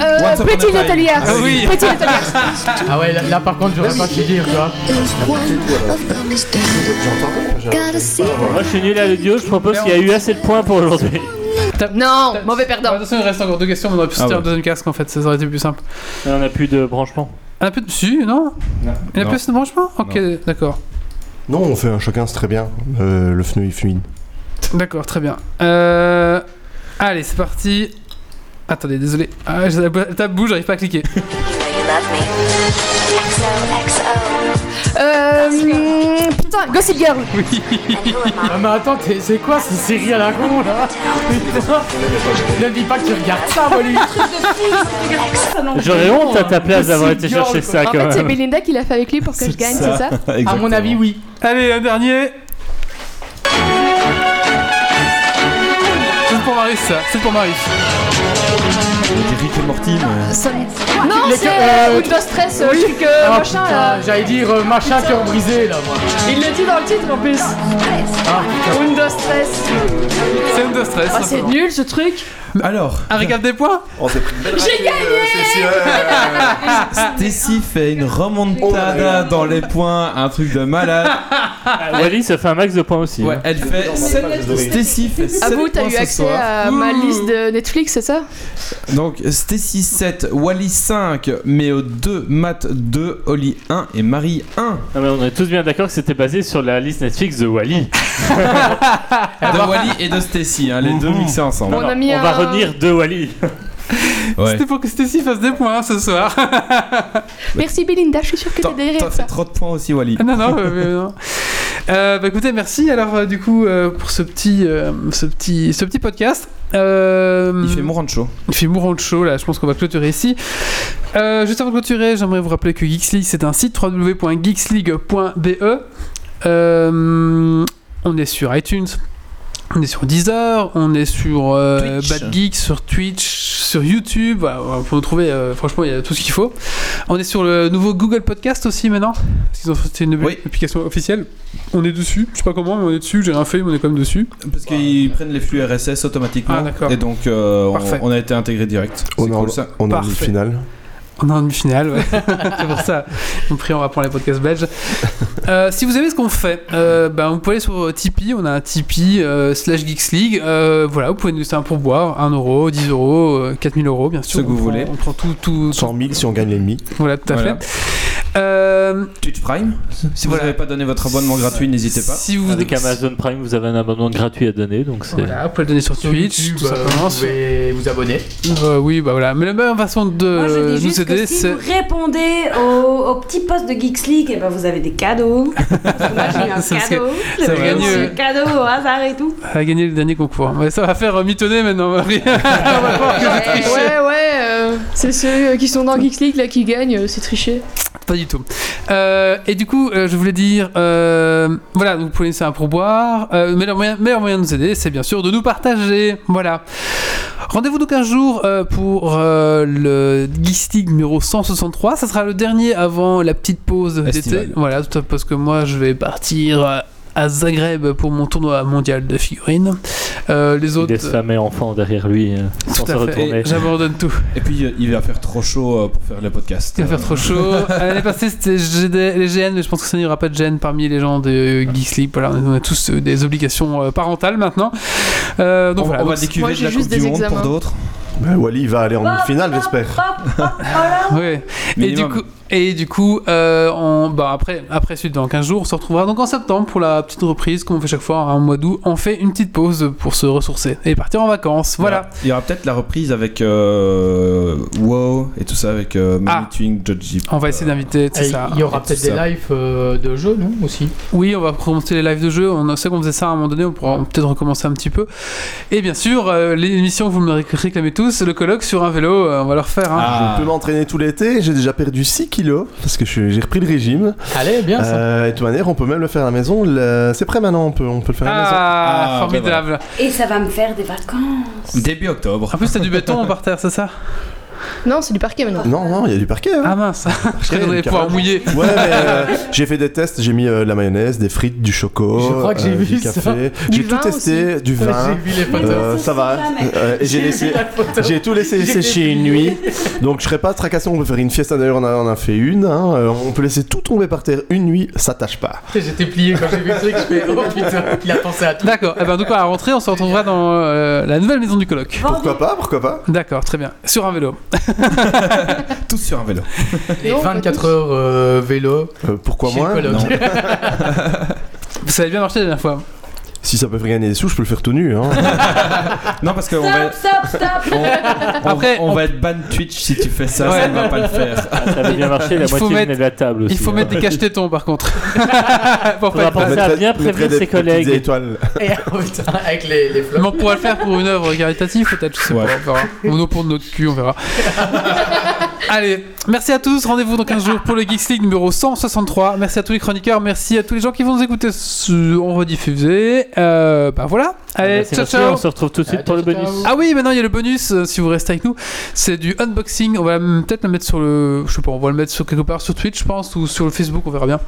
Euh, a Petit time. Natalia. Ah oui. Petit Natalia. Ah ouais, là, là, par contre, j'aurais pas su dire, tu vois. Moi, je suis nul à l'audio. Je propose qu'il y a eu assez de points pour aujourd'hui. Non, mauvais perdant. Attention, il reste encore deux questions, mais on aurait pu se Ah tirer ouais. un deuxième casque en fait, ça aurait été plus simple. Et on n'a plus de branchement. Un peu dessus, non Il y a plus de branchement Ok, d'accord. Non, on fait un chacun, c'est très bien. Euh, le fenouil fluide. D'accord, très bien. Euh... Allez, c'est parti. Attendez, désolé. Ah, j'ai la table bouge, j'arrive pas à cliquer. Euh. Putain, Gossip Girl. Ah, mais attends, t'es- c'est quoi cette série à la con là? Putain. Ne dis pas que tu regardes ça, Molly J'aurais honte à ta place d'avoir été chercher Girl, ça En quand fait, c'est même. Belinda qui l'a fait avec lui pour que je gagne, c'est ça? À mon avis, oui. Allez, un dernier. C'est pour Marius, ça. C'est pour Marius. Rick et Morty, mais. Ça- Non, c'est euh, euh, Windows Stress, euh, oui. truc euh, Ah, machin putain, là. J'allais dire euh, machin cœur brisé là, moi. Il le dit dans le titre en plus. Ah, putain. Windows Stress. C'est Windows Stress. Ah, c'est nul ce truc. Alors, Un régal des points On s'est pris une belle J'ai raclée, euh, c'est sûr. Stacy fait une remontada dans les points, un truc de malade. Ah, Wally se fait un max de points aussi. Ouais, hein. elle fait 7. Stacy fait 7 Avoue, t'as points eu ce accès soir. à ma liste de Netflix, c'est ça? Donc Stacy 7, Wally 5, Méo 2, Matt 2, Oli 1 et Marie 1. Non, mais on est tous bien d'accord que c'était basé sur la liste Netflix de Wally. De Wally et de Stacy, hein, les deux mixés ensemble. On a mis on va un- retenir de Wally. Ouais. C'était pour que Stacy fasse des points hein, ce soir. Merci Belinda, je suis sûre que T'as t'es derrière t'as ça. fait trop de points aussi, Wally. Ah, non, non, euh, non. Euh, bah écoutez, merci alors euh, du coup euh, pour ce petit, euh, ce petit, ce petit podcast. Euh, Il fait mourant de chaud. Il fait mourant de chaud là, je pense qu'on va clôturer ici. Euh, juste avant de clôturer, j'aimerais vous rappeler que Geeks League c'est un site www.geeksleague.be. Euh, on est sur iTunes, on est sur Deezer, on est sur euh. Bad Geeks, sur Twitch, sur YouTube. Voilà, pour nous trouver, euh, franchement, il y a tout ce qu'il faut. On est sur le nouveau Google Podcast aussi maintenant, parce qu'ils ont sorti une Oui. application officielle. On est dessus, je sais pas comment, mais on est dessus. J'ai rien fait, mais on est quand même dessus. Parce qu'ils prennent les flux RSS automatiquement. Ah, d'accord. Et donc, euh, on, on a été intégré direct. On cool ça. On en Parfait. demi-finale. On est en demi-finale, ouais. c'est pour ça. On prie, on va prendre les podcasts belges. Euh, si vous aimez ce qu'on fait, euh, ben, vous pouvez aller sur Tipeee. On a un Tipeee euh, slash Geeks League. Euh, voilà, vous pouvez nous laisser un pourboire 1 euro, 10 euros, euh, 4000 euros, bien sûr. Ce que vous prend- voulez. On prend tout. tout, tout- 100 000 si on gagne l'ennemi. Voilà, tout à Voilà. fait. Euh, Twitch Prime. Si Voilà. vous n'avez pas donné votre abonnement gratuit, n'hésitez pas. si vous Avec Amazon Prime, vous avez un abonnement gratuit à donner, donc c'est. Voilà, vous pouvez le donner sur Twitch, YouTube, tout euh, simplement. vous pouvez vous abonner. Euh, oui, bah voilà. Mais la meilleure façon de Moi, je dis nous juste aider, que si c'est. vous répondez au, au petit post de Geeks League, et ben vous avez des cadeaux. Parce que moi, j'ai eu un cadeau. ça J'ai va gagner, un euh, cadeau au hasard et tout. à gagner le dernier concours. Ça va faire euh, mitonner maintenant, Marie. Ouais, ouais, euh, c'est ceux euh, qui sont dans Geeks League là qui gagnent, euh, c'est triché. Pas du tout. Euh, et du coup, euh, je voulais dire, euh, voilà, vous pouvez laisser un pourboire. Mais le moyen, meilleur moyen de nous aider, c'est bien sûr de nous partager. Voilà. Rendez-vous donc un jour pour le Geeks League numéro 163. Ça sera le dernier avant la petite pause d'été. Voilà, parce que moi, je vais partir. À Zagreb pour mon tournoi mondial de figurines. Euh, les Il autres, laisse femme et enfant derrière lui euh, sans tout se retourner. J'abandonne tout. Et puis, euh, il va faire trop chaud pour faire le podcast. Il va faire trop chaud. L'année passée, c'était les GN, mais je pense que ça n'y aura pas de GN parmi les gens de Geek Sleep. Voilà, on a tous des obligations parentales maintenant. Euh, donc on, voilà. on va moi, de la juste Coupe du des Monde pour d'autres. Bah, Wally va aller en demi-finale, j'espère. ouais. Et du coup, et du coup euh, on, bah après, après suite dans 15 jours, on se retrouvera donc en septembre pour la petite reprise, comme on fait chaque fois, hein, en mois d'août. On fait une petite pause pour se ressourcer et partir en vacances. Voilà. Il y aura peut-être la reprise avec euh, WoW et tout ça, avec euh, Ah. Judge On va essayer d'inviter, c'est Et ça. Il y aura tout peut-être des ça. lives euh, de jeux, non Aussi? Oui, on va recommencer les lives de jeu. On sait qu'on faisait ça à un moment donné. On pourra peut-être recommencer un petit peu. Et bien sûr, euh, l'émission que vous me réclamez tous, le colloque sur un vélo, euh, on va le refaire. hein. Ah. Je peux m'entraîner tout l'été, j'ai déjà perdu 6 kilos parce que j'ai repris le régime. Allez, bien ça. Euh, et de toute manière, on peut même le faire à la maison. Le- C'est prêt maintenant, on peut, on peut le faire à la maison. Ah, Ah, formidable. Et ça va me faire des vacances. Début octobre. En plus, t'as du béton par terre, c'est ça? Non, c'est du parquet maintenant. Non, non, il y a du parquet. hein. Ah mince, je croyais qu'on allait du pouvoir carrelage. mouiller. Ouais, mais euh, j'ai fait des tests, j'ai mis euh, de la mayonnaise, des frites, du choco, Je crois que j'ai euh, vu du ça. café. Du J'ai tout vin testé, du vin. J'ai vu les photos. Euh, ça va. Euh, et j'ai laissé, j'ai tout laissé J'ai sécher une nuit. Donc je serais pas tracassé. On peut faire une fiesta. D'ailleurs, on a, on a fait une. hein. Euh, On peut laisser tout tomber par terre une nuit. Ça tâche pas. J'étais plié quand j'ai vu le truc, je fais oh putain, il a pensé à tout. D'accord, et ben donc à la rentrée, on se retrouvera dans euh, la nouvelle maison du coloc. Pourquoi pas Pourquoi pas D'accord, très bien. Sur un vélo. Tous sur un vélo. Et Non, 24 heures euh, vélo. Euh, Pourquoi moi. Ça avait bien marché la dernière fois. Si ça peut faire gagner des sous, je peux le faire tout nu. Hein. Non, parce qu'on va, Stop, stop, stop on, Après, on on- va être ban Twitch si tu fais ça, Ouais. ça ne va pas le faire. Ah, ça avait bien marché, la Il faut moitié mettre- de la table aussi. Il faut hein. mettre des cache-tétons par contre. Pour pas penser à bien prévenir ses des collègues. petites étoiles. Et oh, putain, avec les, les Mais on pourra le faire pour une œuvre caritative peut-être, je sais Ouais. pas, on verra. Ou pour notre cul, on verra. Allez, merci à tous, rendez-vous dans 15 jours pour le Geeks League numéro 163. Merci à tous les chroniqueurs, merci à tous les gens qui vont nous écouter en rediffusé. Euh, bah voilà, allez, Merci, ciao merci, ciao On se retrouve tout de suite Ah, pour le bonus. Ah oui, maintenant il y a le bonus, euh, si vous restez avec nous, c'est du unboxing. On va m- peut-être le mettre sur le. Je sais pas, on va le mettre sur quelque part sur Twitch, je pense, ou sur le Facebook, on verra bien.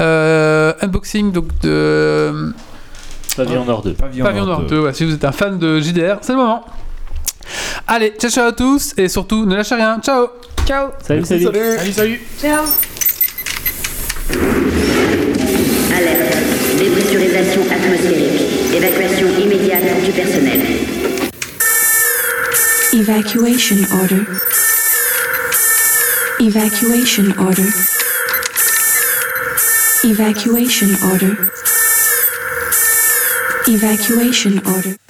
Euh, unboxing donc de Pavillon Nord 2. Pavillon Nord 2. ouais, si vous êtes un fan de JDR, c'est le moment. Allez, ciao ciao à tous et surtout ne lâchez rien. Ciao Ciao salut. salut. Salut, salut. Ciao Alerte. Dépressurisation atmosphérique. Évacuation immédiate du personnel. Evacuation order. Evacuation order. Evacuation order. Evacuation order.